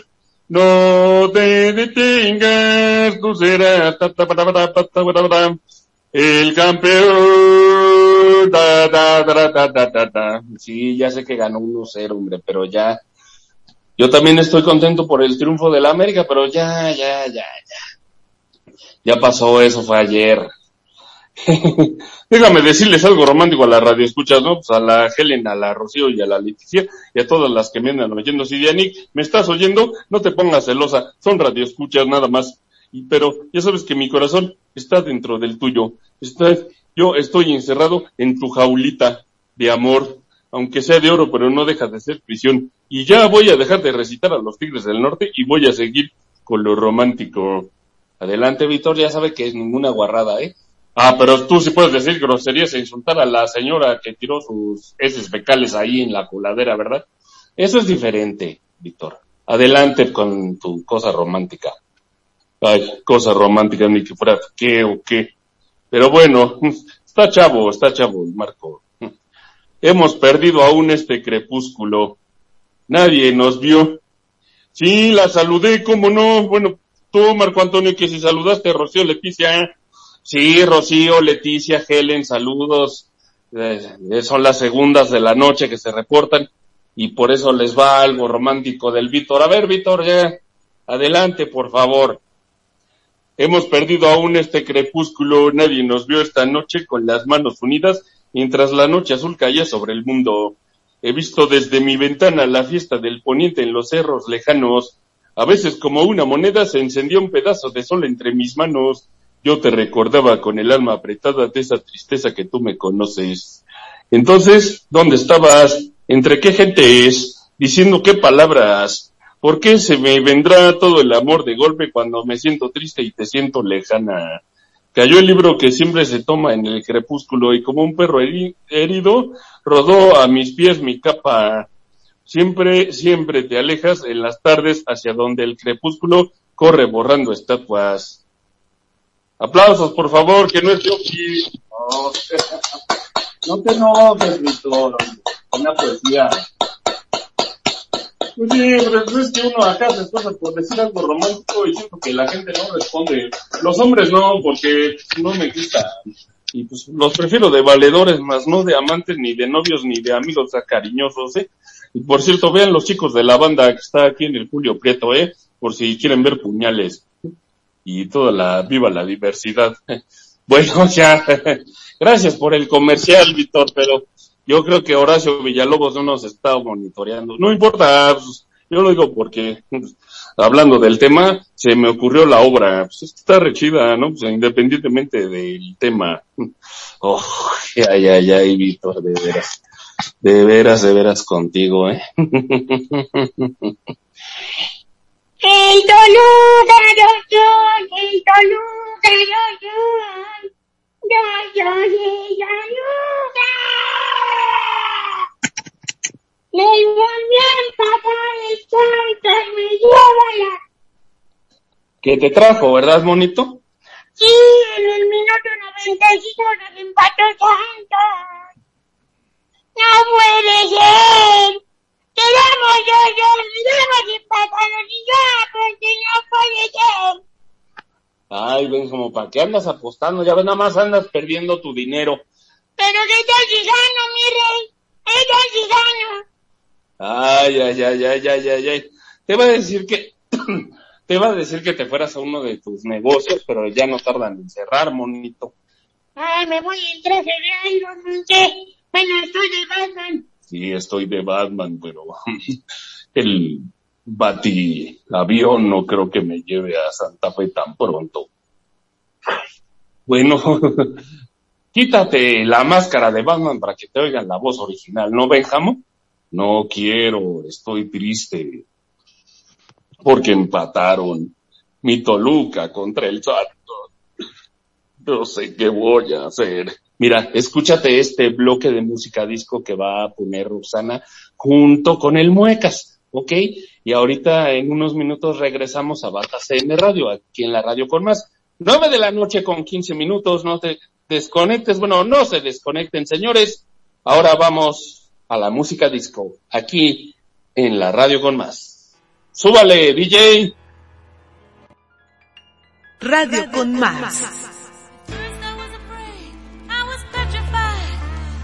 [SPEAKER 2] No te detengas, tú serás el campeón. Da, da, da, sí, ya sé que ganó 1-0, hombre, pero ya. Yo también estoy contento por el triunfo del América, pero ya, ya, ya, ya. Ya pasó, eso fue ayer. Déjame decirles algo romántico a la radio escuchas, ¿no? Pues a la Helena, a la Rocío y a la Leticia y a todas las que me andan oyendo. Si Dianic, me estás oyendo, no te pongas celosa, son radio escuchas nada más. Pero ya sabes que mi corazón está dentro del tuyo. Está, yo estoy encerrado en tu jaulita de amor, aunque sea de oro, pero no deja de ser prisión. Y ya voy a dejar de recitar a los Tigres del Norte y voy a seguir con lo romántico. Adelante, Víctor, ya sabe que es ninguna guarrada, ¿eh? Ah, pero tú sí puedes decir groserías e insultar a la señora que tiró sus heces fecales ahí en la coladera, ¿verdad? Eso es diferente, Víctor. Adelante con tu cosa romántica. Ay, cosa romántica, ni que fuera qué o qué. Pero bueno, está chavo, está chavo, Marco. Hemos perdido aún este crepúsculo. Nadie nos vio. Sí, la saludé, cómo no. Bueno, tú, Marco Antonio, que si saludaste a Rocío Leticia. Sí, Rocío, Leticia, Helen, saludos. Eh, son las segundas de la noche que se reportan y por eso les va algo romántico del Víctor. A ver, Víctor, ya, adelante, por favor. Hemos perdido aún este crepúsculo, nadie nos vio esta noche con las manos unidas mientras la noche azul caía sobre el mundo. He visto desde mi ventana la fiesta del poniente en los cerros lejanos. A veces como una moneda se encendió un pedazo de sol entre mis manos. Yo te recordaba con el alma apretada de esa tristeza que tú me conoces. Entonces, ¿dónde estabas? ¿Entre qué gente es? Diciendo qué palabras. ¿Por qué se me vendrá todo el amor de golpe cuando me siento triste y te siento lejana? Cayó el libro que siempre se toma en el crepúsculo y como un perro herido rodó a mis pies mi capa. Siempre, siempre te alejas en las tardes hacia donde el crepúsculo corre borrando estatuas. Aplausos, por favor, que no es yo No, te enojes, Víctor. Una poesía. Pues sí, pero es que uno acá hace cosas por decir algo romántico y siento que la gente no responde. Los hombres no, porque no me gusta. Y pues los prefiero de valedores, más no de amantes, ni de novios, ni de amigos cariñosos, ¿eh? Y por cierto, vean los chicos de la banda que está aquí en el Julio Prieto, ¿eh? Por si quieren ver puñales. Y toda la, viva la diversidad. Bueno, ya. Gracias por el comercial, Víctor, pero yo creo que Horacio Villalobos no nos está monitoreando. No importa, pues, yo lo digo porque, pues, hablando del tema, se me ocurrió la obra. Pues está rechida, ¿no? Pues independientemente del tema. Oh, ay, ay, ay, Víctor, de veras. De veras, de veras contigo, ¿eh?
[SPEAKER 12] El Toluca, el Toluca. Le volví a empatar el santo y me lleva la...
[SPEAKER 2] ¿Qué te trajo, verdad, monito?
[SPEAKER 12] Sí, en el minuto 95 nos empató Santos. No puede ser. Quedamos yo, yo, quedamos empatados y ya, porque no puede ser.
[SPEAKER 2] Ay, ven, como para qué andas apostando, ya ves, nada más andas perdiendo tu dinero.
[SPEAKER 12] Pero ¿qué tal si gano, mi rey? ¿Qué tal si gano?
[SPEAKER 2] Ay, ay, ay, ay, ay, ay, ay. Te iba a decir que, te iba a decir que te fueras a uno de tus negocios, pero ya no tardan en cerrar, monito.
[SPEAKER 12] Ay, me voy en traje de Iron Man, ¿qué? Bueno, estoy de Batman.
[SPEAKER 2] Sí, estoy de Batman, pero el bati avión no creo que me lleve a Santa Fe tan pronto. Bueno, quítate la máscara de Batman para que te oigan la voz original, ¿no, Benjamo? No quiero, estoy triste. Porque empataron mi Toluca contra el Santos. No sé qué voy a hacer. Mira, escúchate este bloque de música disco que va a poner Rosana junto con el Muecas, ¿ok? Y ahorita en unos minutos regresamos a Bata CM Radio, aquí en la radio con más. Nueve de la noche con quince minutos, no te desconectes, bueno, no se desconecten, señores. Ahora vamos a la música disco, aquí en la radio con más. Súbale, DJ.
[SPEAKER 1] Radio con más.
[SPEAKER 13] First I was afraid, I was petrified,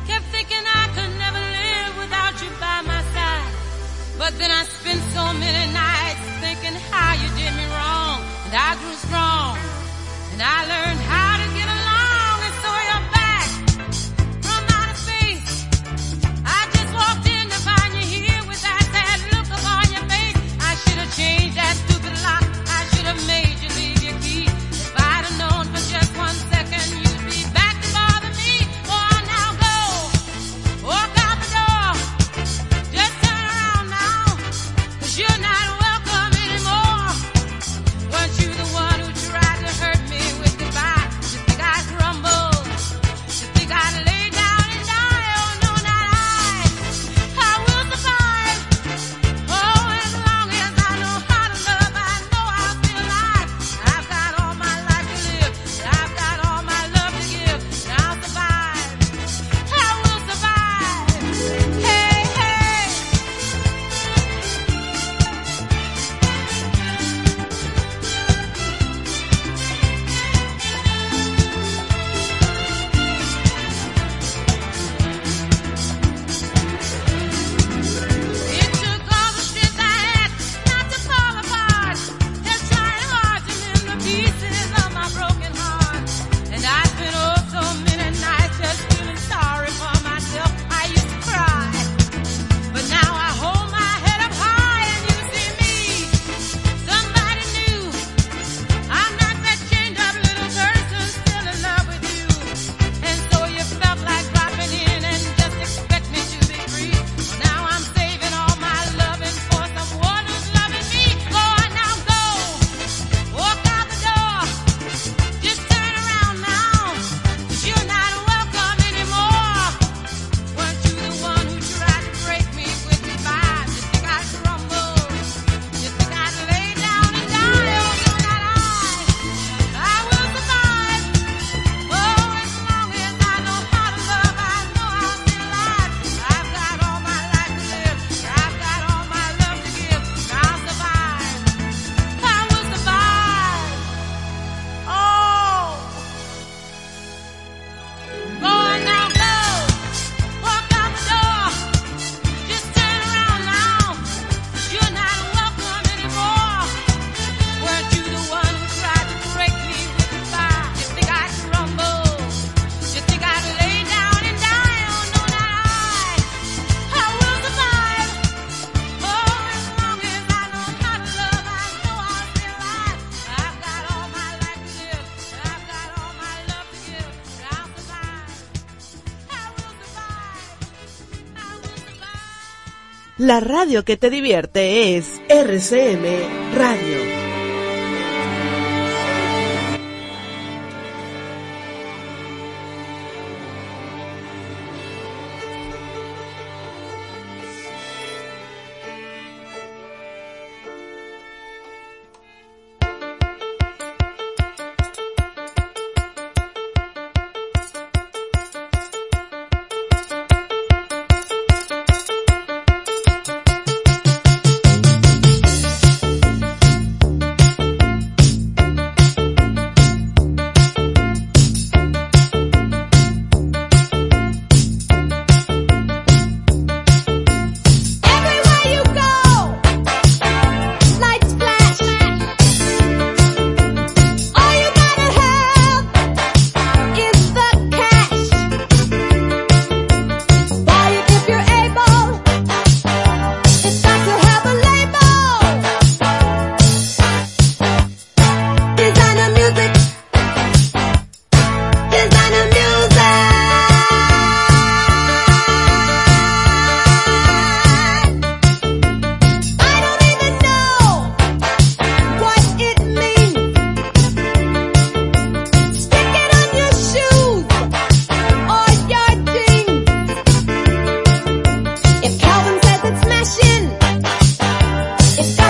[SPEAKER 13] kept thinking I could never live without you by my side. But then I spent so many nights thinking how you did me wrong, and I grew strong, and I learned
[SPEAKER 1] La radio que te divierte es RCM Radio.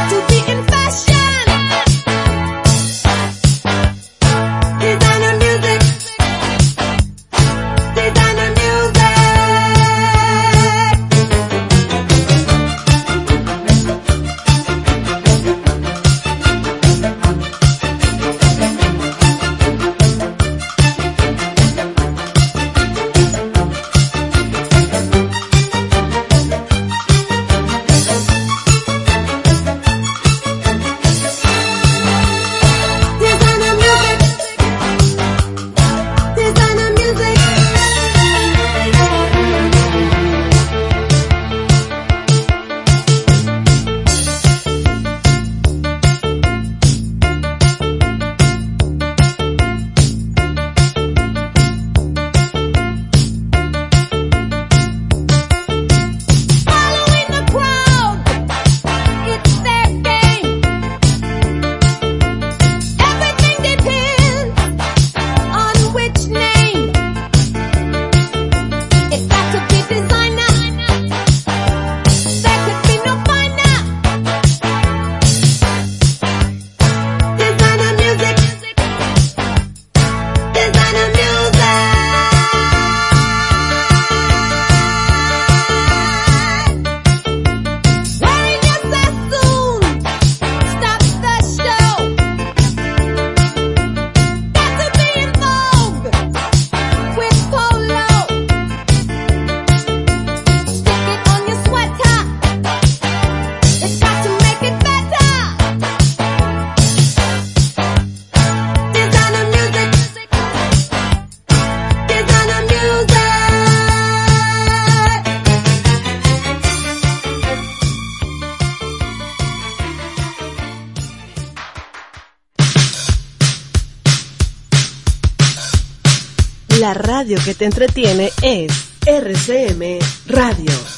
[SPEAKER 1] La radio que te entretiene es RCM Radio.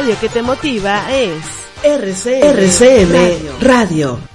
[SPEAKER 1] Radio que te motiva es RCM, radio.
[SPEAKER 11] On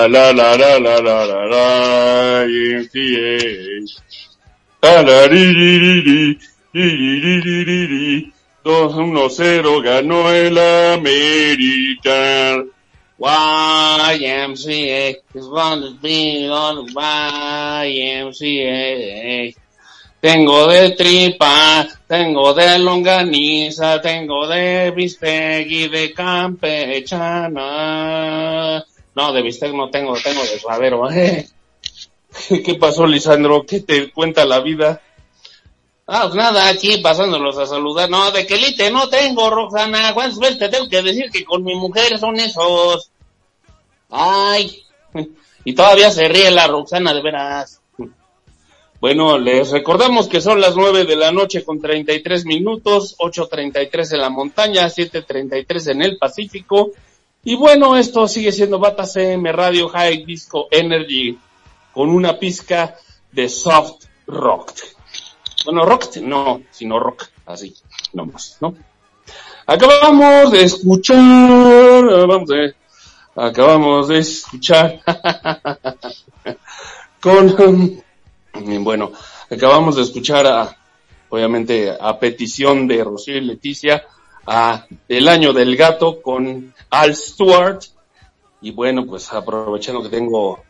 [SPEAKER 2] La la la la la la la la. La la ri ri 2-1-0 ganó el American. YMCA is gonna be on YMCA. Tengo de tripa, tengo de longaniza, tengo de bistec y de campechana. No, de bistec no tengo, tengo de suadero. ¿eh? ¿Qué pasó, Lisandro? ¿Qué te cuenta la vida? Ah, pues nada, aquí pasándolos a saludar. No, de quelite no tengo, Roxana. ¿Cuántas veces te tengo que decir que con mi mujer son esos? Ay, y todavía se ríe la Roxana, de veras. Bueno, les recordamos que son las nueve de la noche con 33 minutos, 8.33 en la montaña, 7.33 en el Pacífico. Y bueno, esto sigue siendo Bata CM Radio High Disco Energy con una pizca de soft rock. Bueno, rock no, sino rock, así, nomás, ¿no? Acabamos de escuchar, vamos a ver, acabamos de escuchar con, bueno, acabamos de escuchar a, obviamente, a petición de Rocío y Leticia, a El Año del Gato con Al Stewart, y bueno, pues aprovechando que tengo,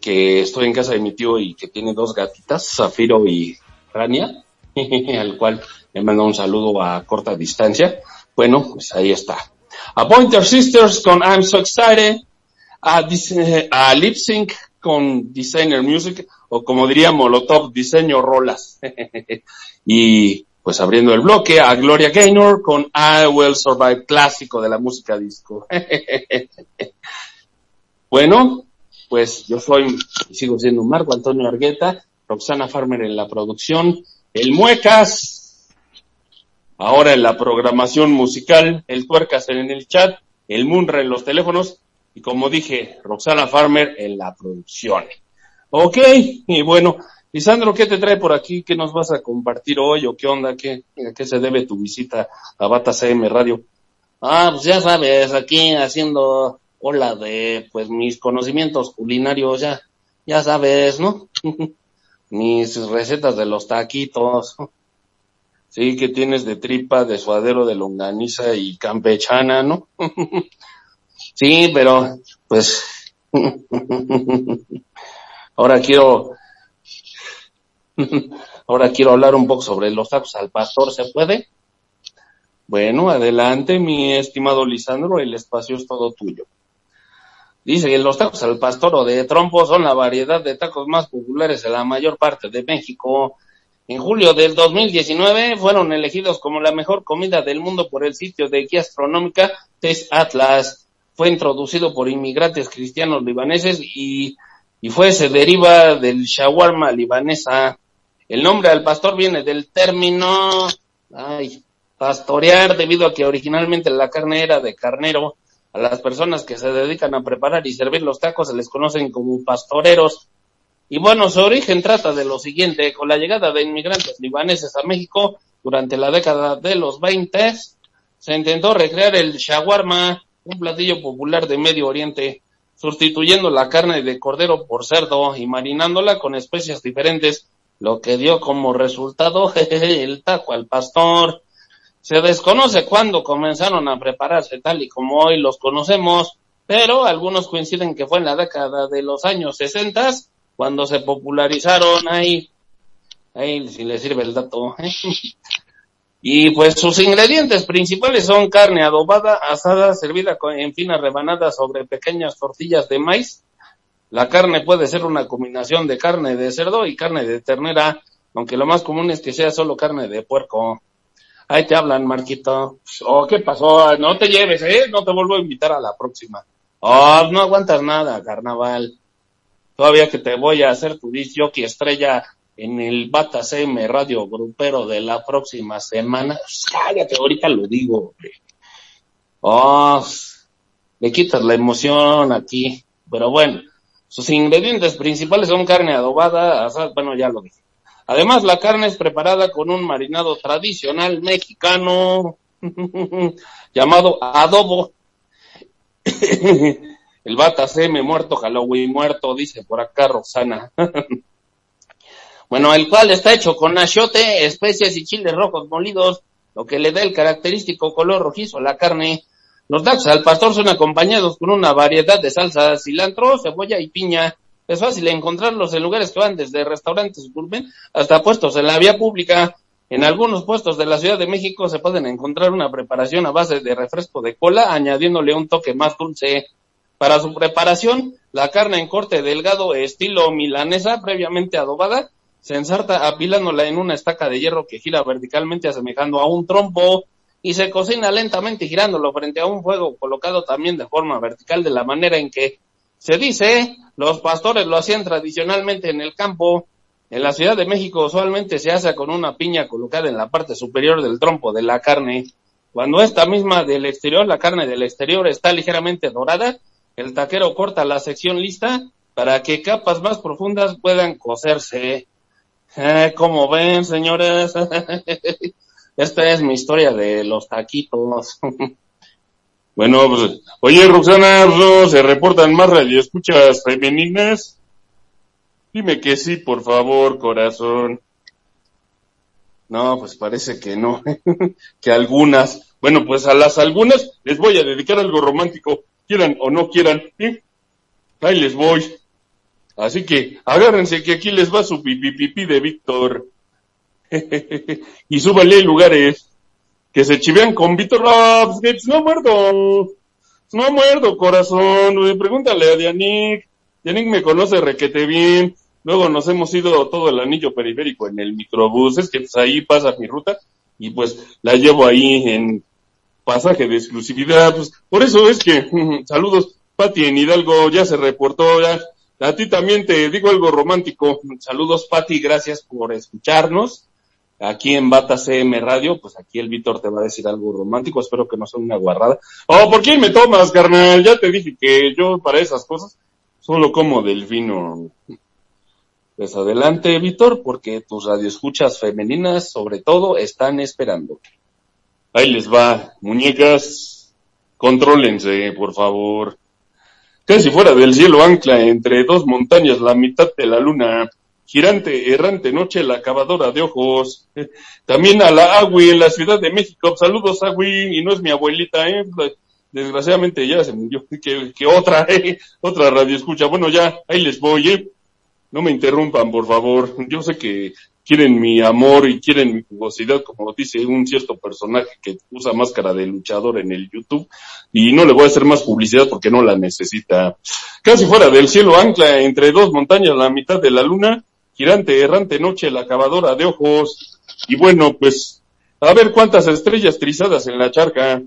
[SPEAKER 2] que estoy en casa de mi tío y que tiene dos gatitas, Zafiro y Rania, al cual le mando un saludo a corta distancia. Bueno, pues ahí está. A Pointer Sisters con I'm So Excited, a, a Lip Sync con Designer Music, o como diría Molotov, Diseño Rolas. y pues abriendo el bloque a Gloria Gaynor con I Will Survive, clásico de la música disco. bueno, pues yo soy y sigo siendo Marco Antonio Argueta, Roxana Farmer en la producción, el Muecas, ahora en la programación musical, el Tuercas en el chat, el Munra en los teléfonos y como dije, Roxana Farmer en la producción. Ok, y bueno, Lisandro, ¿qué te trae por aquí? ¿Qué nos vas a compartir hoy o qué onda? ¿Qué, ¿A qué se debe tu visita a Bata CM Radio? Ah, pues ya sabes, aquí haciendo hola de pues mis conocimientos culinarios, ya, ya sabes, ¿no? mis recetas de los taquitos. Sí, que tienes de tripa, de suadero, de longaniza y campechana, ¿no? sí, pero pues ahora quiero ahora quiero hablar un poco sobre los tacos al pastor, ¿se puede? Bueno, adelante, mi estimado Lisandro, el espacio es todo tuyo. Dice que los tacos al pastor o de trompo son la variedad de tacos más populares en la mayor parte de México. En julio del 2019 fueron elegidos como la mejor comida del mundo por el sitio de guía astronómica Test Atlas. Fue introducido por inmigrantes cristianos libaneses y, y fue, se deriva del shawarma libanesa. El nombre al pastor viene del término, ay, pastorear debido a que originalmente la carne era de carnero. A las personas que se dedican a preparar y servir los tacos se les conocen como pastoreros. Y bueno, su origen trata de lo siguiente. Con la llegada de inmigrantes libaneses a México durante la década de los 20, se intentó recrear el shawarma, un platillo popular de Medio Oriente, sustituyendo la carne de cordero por cerdo y marinándola con especias diferentes, lo que dio como resultado el taco al pastor. Se desconoce cuándo comenzaron a prepararse tal y como hoy los conocemos, pero algunos coinciden que fue en la década de los años 60 cuando se popularizaron ahí, ahí si le sirve el dato. ¿eh? Y pues sus ingredientes principales son carne adobada, asada, servida en finas rebanadas sobre pequeñas tortillas de maíz. La carne puede ser una combinación de carne de cerdo y carne de ternera, aunque lo más común es que sea solo carne de puerco. Ahí te hablan, Marquito. Oh, ¿qué pasó? No te lleves, ¿eh? No te vuelvo a invitar a la próxima. Oh, no aguantas nada, carnaval. Todavía que te voy a hacer tu disc jockey estrella en el Bata CM Radio Grupero de la próxima semana. Pues, cállate, ahorita lo digo. Oh, le quitas la emoción aquí. Pero bueno, sus ingredientes principales son carne adobada, asada, bueno, ya lo dije. Además, la carne es preparada con un marinado tradicional mexicano llamado adobo. El bata me muerto, Halloween muerto, dice por acá Roxana. bueno, el cual está hecho con achiote, especias y chiles rojos molidos, lo que le da el característico color rojizo a la carne. Los tacos al pastor son acompañados con una variedad de salsas, cilantro, cebolla y piña. Es fácil encontrarlos en lugares que van desde restaurantes gourmet hasta puestos en la vía pública. En algunos puestos de la Ciudad de México se pueden encontrar una preparación a base de refresco de cola, añadiéndole un toque más dulce. Para su preparación, la carne en corte delgado estilo milanesa, previamente adobada, se ensarta apilándola en una estaca de hierro que gira verticalmente asemejando a un trompo y se cocina lentamente girándolo frente a un fuego colocado también de forma vertical de la manera en que se dice los pastores lo hacían tradicionalmente en el campo. En la Ciudad de México usualmente se hace con una piña colocada en la parte superior del trompo de la carne. Cuando esta misma del exterior, la carne del exterior está ligeramente dorada, el taquero corta la sección lista para que capas más profundas puedan cocerse. Eh, como ven, señores, esta es mi historia de los taquitos. bueno, pues, oye, Roxana, ¿no se reportan más radioescuchas femeninas? Dime que sí, por favor, corazón. No, pues parece que no, que algunas. Bueno, pues a las algunas les voy a dedicar algo romántico quieran o no quieran. Ahí les voy. Así que agárrense que aquí les va su pipipipi de Víctor. y súbanle lugares que se chivean con Víctor. Pues, no muerdo. No muerdo, corazón. Pregúntale a Dianik. Dianik me conoce requete bien. Luego nos hemos ido todo el anillo periférico en el microbús. Es que pues, ahí pasa mi ruta y pues la llevo ahí en pasaje de exclusividad, pues por eso es que, saludos, Pati en Hidalgo, ya se reportó, a ti también te digo algo romántico, saludos Pati, gracias por escucharnos, aquí en Bata CM Radio, pues aquí el Víctor te va a decir algo romántico, espero que no sea una guarrada. Oh, ¿por quién me tomas, carnal? Ya te dije que yo para esas cosas solo como delfino. Pues adelante, Víctor, porque tus radioescuchas femeninas, sobre todo, están esperando. Ahí les va, muñecas, contrólense, por favor. Casi fuera del cielo ancla entre dos montañas la mitad de la luna, girante, errante noche, la acabadora de ojos. También a la Agui en la Ciudad de México. Saludos, Agui, y no es mi abuelita, eh. Desgraciadamente ya se murió. Que, que otra, eh, otra radio escucha. Bueno, ya, ahí les voy, eh. No me interrumpan, por favor. Yo sé que quieren mi amor y quieren mi jugosidad, como dice un cierto personaje que usa máscara de luchador en el YouTube, y no le voy a hacer más publicidad porque no la necesita. Casi fuera del cielo ancla entre dos montañas la mitad de la luna, girante, errante noche, la acabadora de ojos, y bueno, pues, a ver cuántas estrellas trizadas en la charca.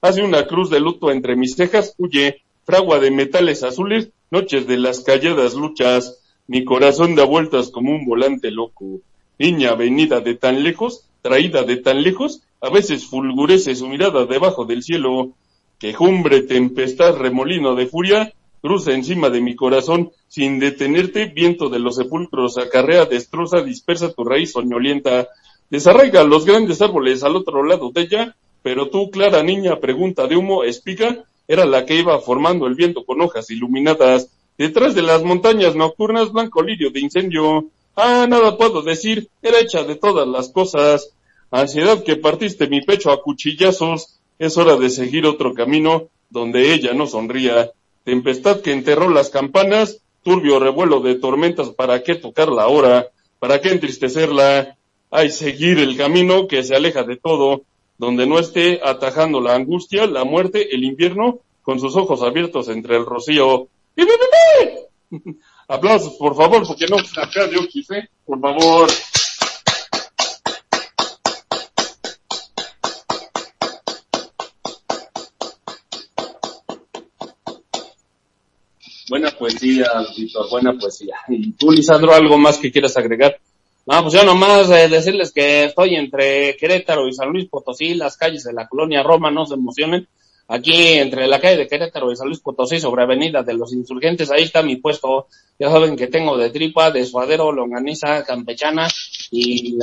[SPEAKER 2] Hace una cruz de luto entre mis cejas, huye, fragua de metales azules, noches de las calladas luchas, mi corazón da vueltas como un volante loco. Niña venida de tan lejos, traída de tan lejos, a veces fulgurece su mirada debajo del cielo. Quejumbre, tempestad, remolino de furia, cruza encima de mi corazón, sin detenerte, viento de los sepulcros, acarrea, destroza, dispersa tu raíz soñolienta, desarraiga los grandes árboles al otro lado de ella, pero tú, clara niña, pregunta de humo, espiga, era la que iba formando el viento con hojas iluminadas, Detrás de las montañas nocturnas, blanco lirio de incendio. Ah, nada puedo decir, era hecha de todas las cosas. Ansiedad que partiste mi pecho a cuchillazos. Es hora de seguir otro camino donde ella no sonría. Tempestad que enterró las campanas, turbio revuelo de tormentas, ¿para qué tocarla ahora? ¿Para qué entristecerla? Hay seguir el camino que se aleja de todo, donde no esté atajando la angustia, la muerte, el invierno, con sus ojos abiertos entre el rocío. Aplausos, por favor, porque no acá de ¿eh? Por favor. Buena poesía, Víctor, buena poesía. ¿Y tú, Lisandro, algo más que quieras agregar? No, pues yo nomás eh, decirles que estoy entre Querétaro y San Luis Potosí, las calles de la colonia Roma, no se emocionen aquí entre la calle de Querétaro y San Luis Potosí sobre Avenida de los Insurgentes, ahí está mi puesto. Ya saben que tengo de tripa, de suadero, longaniza, campechana y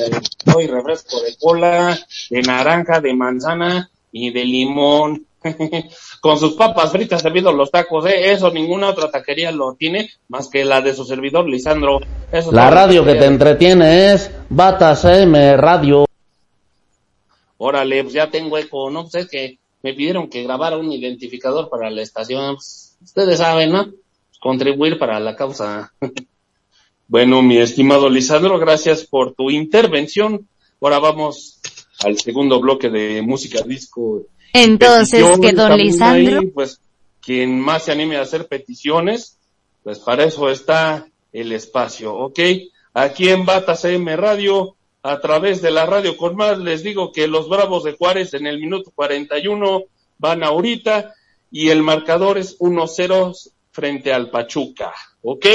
[SPEAKER 2] doy refresco de cola, de naranja, de manzana y de limón. con sus papas fritas servidos los tacos, ¿eh? Eso ninguna otra taquería lo tiene más que la de su servidor Lisandro. Eso
[SPEAKER 9] La radio que te entretiene es Batas M Radio.
[SPEAKER 2] Órale, pues ya tengo eco, ¿no? Pues es que me pidieron que grabara un identificador para la estación. Pues, ustedes saben, ¿no? Contribuir para la causa. bueno, mi estimado Lisandro, gracias por tu intervención. Ahora vamos al segundo bloque de música disco.
[SPEAKER 14] Entonces, que don Lisandro,
[SPEAKER 2] ahí, pues, quien más se anime a hacer peticiones, pues para eso está el espacio, ¿ok? Aquí en Bata CM Radio, a través de la radio con más, les digo que los Bravos de Juárez en el minuto 41 van ahorita y el marcador es 1-0 frente al Pachuca, ¿ok?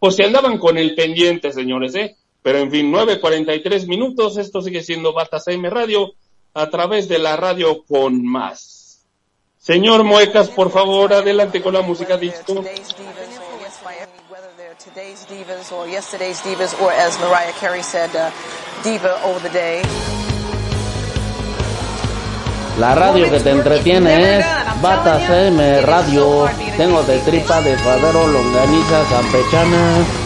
[SPEAKER 2] Pues se andaban con el pendiente, señores, ¿eh? Pero en fin, 9.43 minutos, esto sigue siendo Bata CM Radio, a través de la radio con más. Señor Muecas, por favor, adelante con la música disco.
[SPEAKER 15] Today's divas or yesterday's divas, or as Mariah Carey said, uh, diva over the day.
[SPEAKER 9] La radio que te entretiene es Batas M Radio. Tengo de tripa de suadero, longaniza, campechana.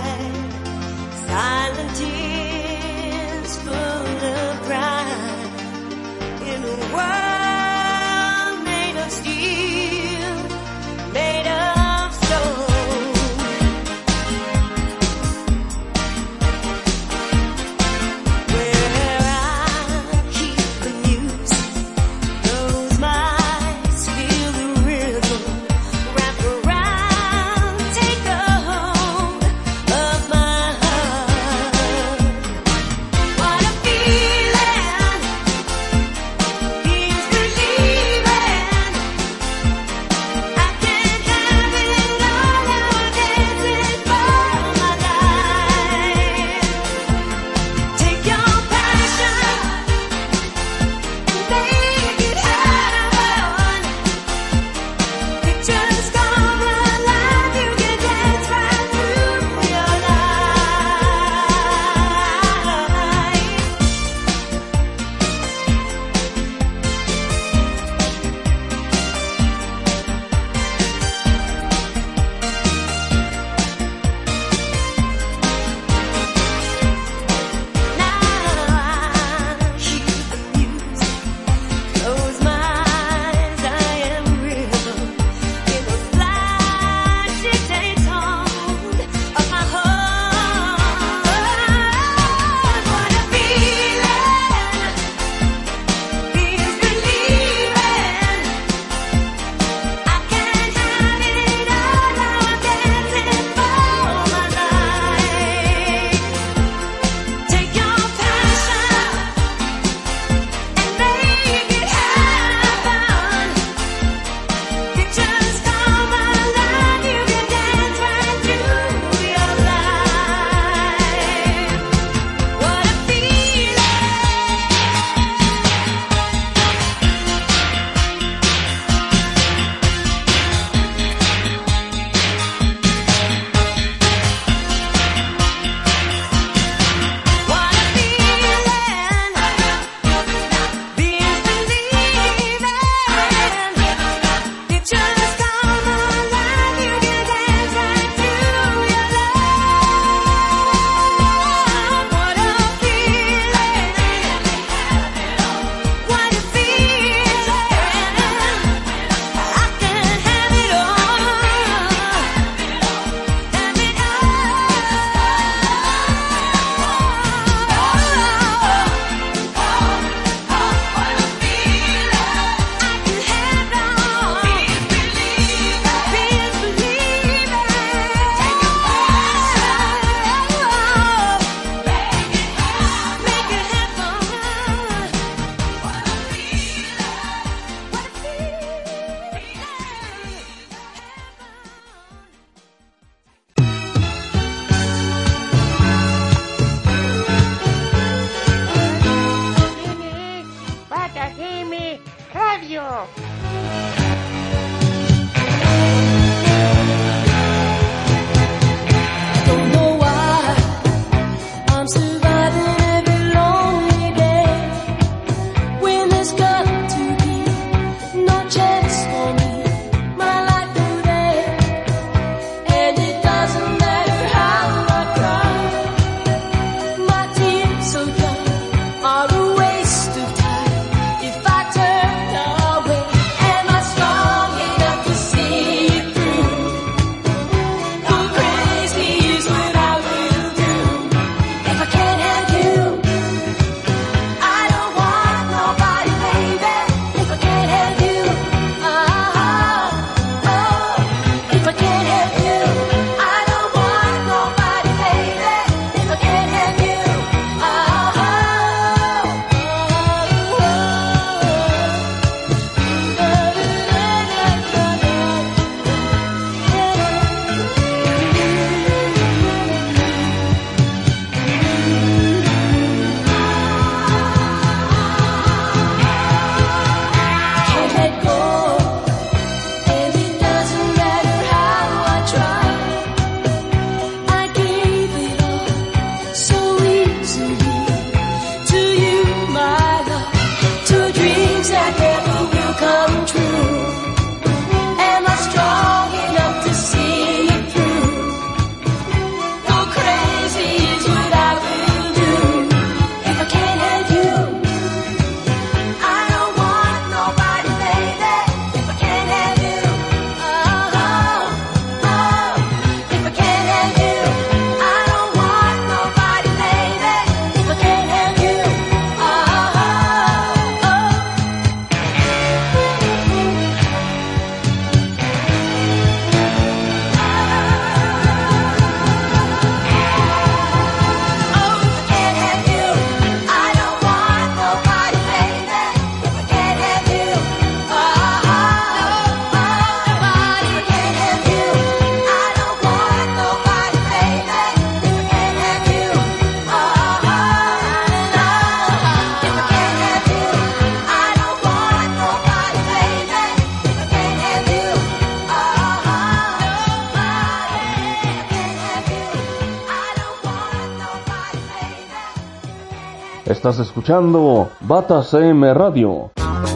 [SPEAKER 9] Estás escuchando Bata CM Radio,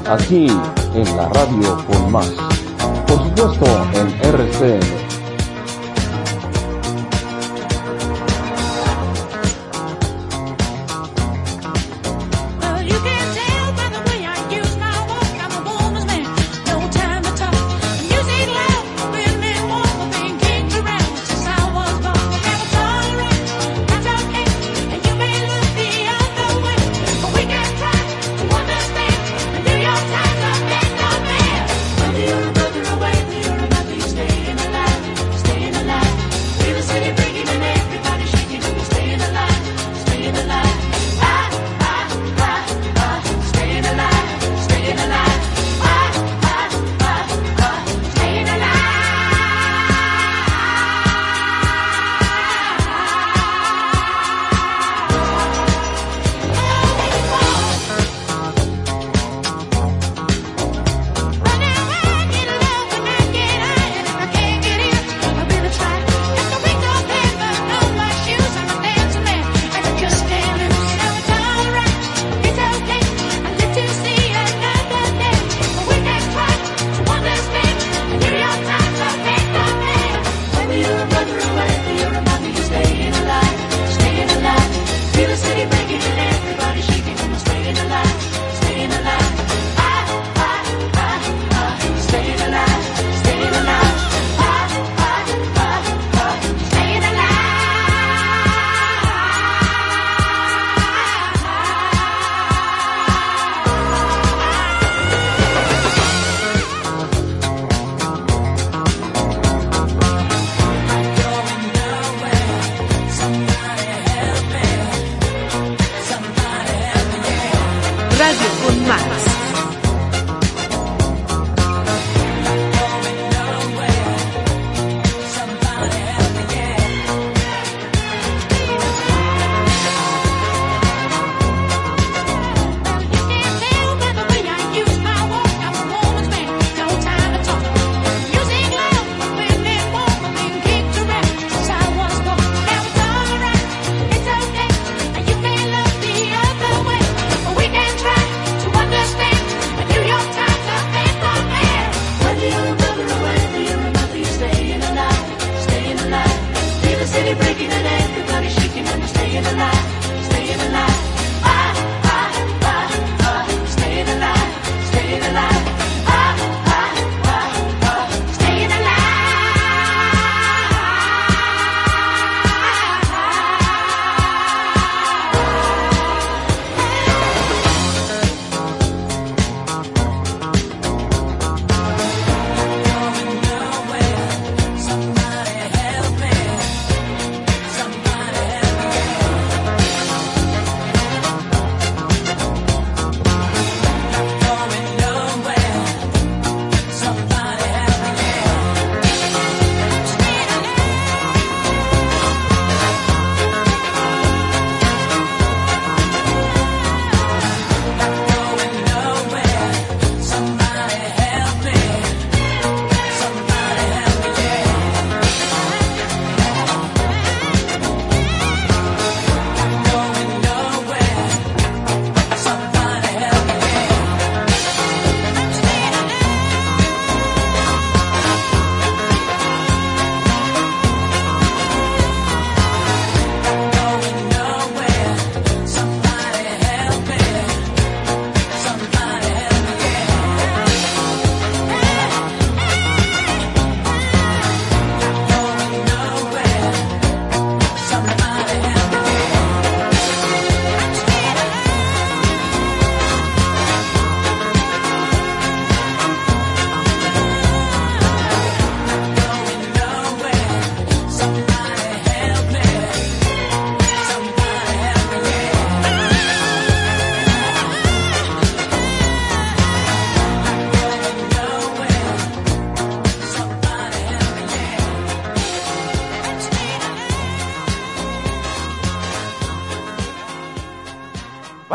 [SPEAKER 9] aquí en la radio con más. Por supuesto en RCN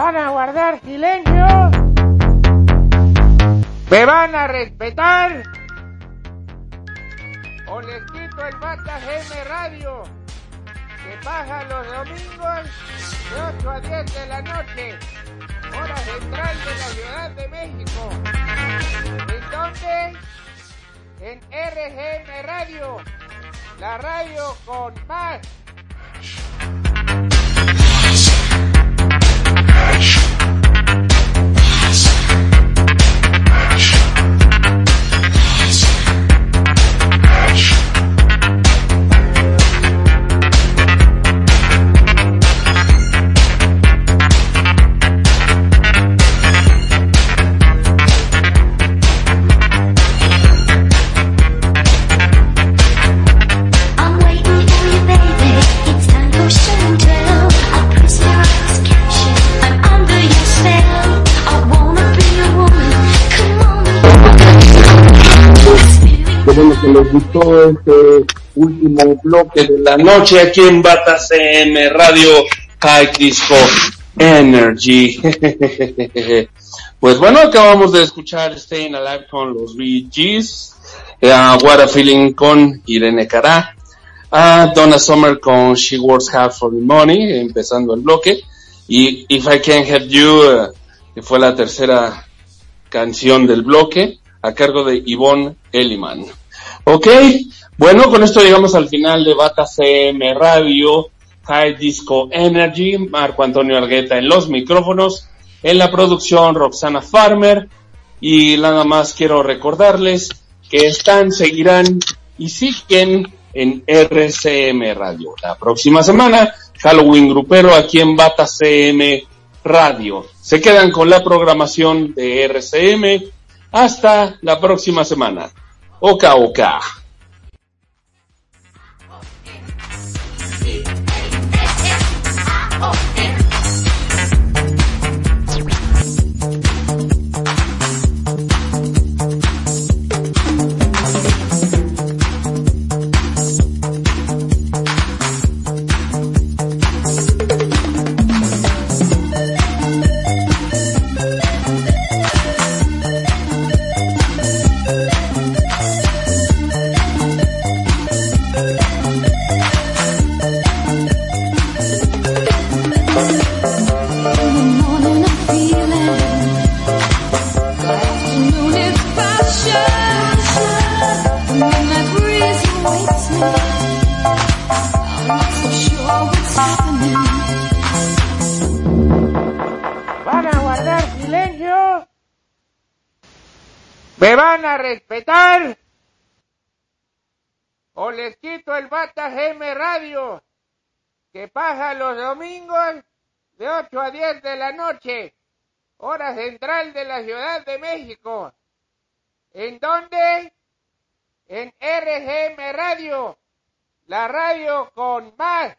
[SPEAKER 16] van a guardar silencio, me van a respetar o les quito el Bata GM Radio que baja los domingos de 8 a 10 de la noche, hora central de la Ciudad de México. Entonces, en RGM Radio, la radio con más
[SPEAKER 2] que les gustó este último bloque de la noche aquí en Bata CM Radio High Disco Energy. pues bueno, acabamos de escuchar Staying Alive con los VGs, eh, What a Feeling con Irene Cara, a Donna Summer con She Works Hard for the Money, empezando el bloque, y If I Can't Help You, eh, que fue la tercera canción del bloque, a cargo de Yvonne Elliman. Ok, bueno, con esto llegamos al final de Bata CM Radio, High Disco Energy, Marco Antonio Argueta en los micrófonos, en la producción Roxana Farmer, y nada más quiero recordarles que están, seguirán y siguen en RCM Radio. La próxima semana, Halloween Grupero aquí en Bata CM Radio. Se quedan con la programación de RCM. Hasta la próxima semana. Oka Oka.
[SPEAKER 16] ¿Me van a respetar? ¿O les quito el Bata GM Radio? Que pasa los domingos de 8 a 10 de la noche, hora central de la Ciudad de México. ¿En dónde? En RGM Radio, la radio con más.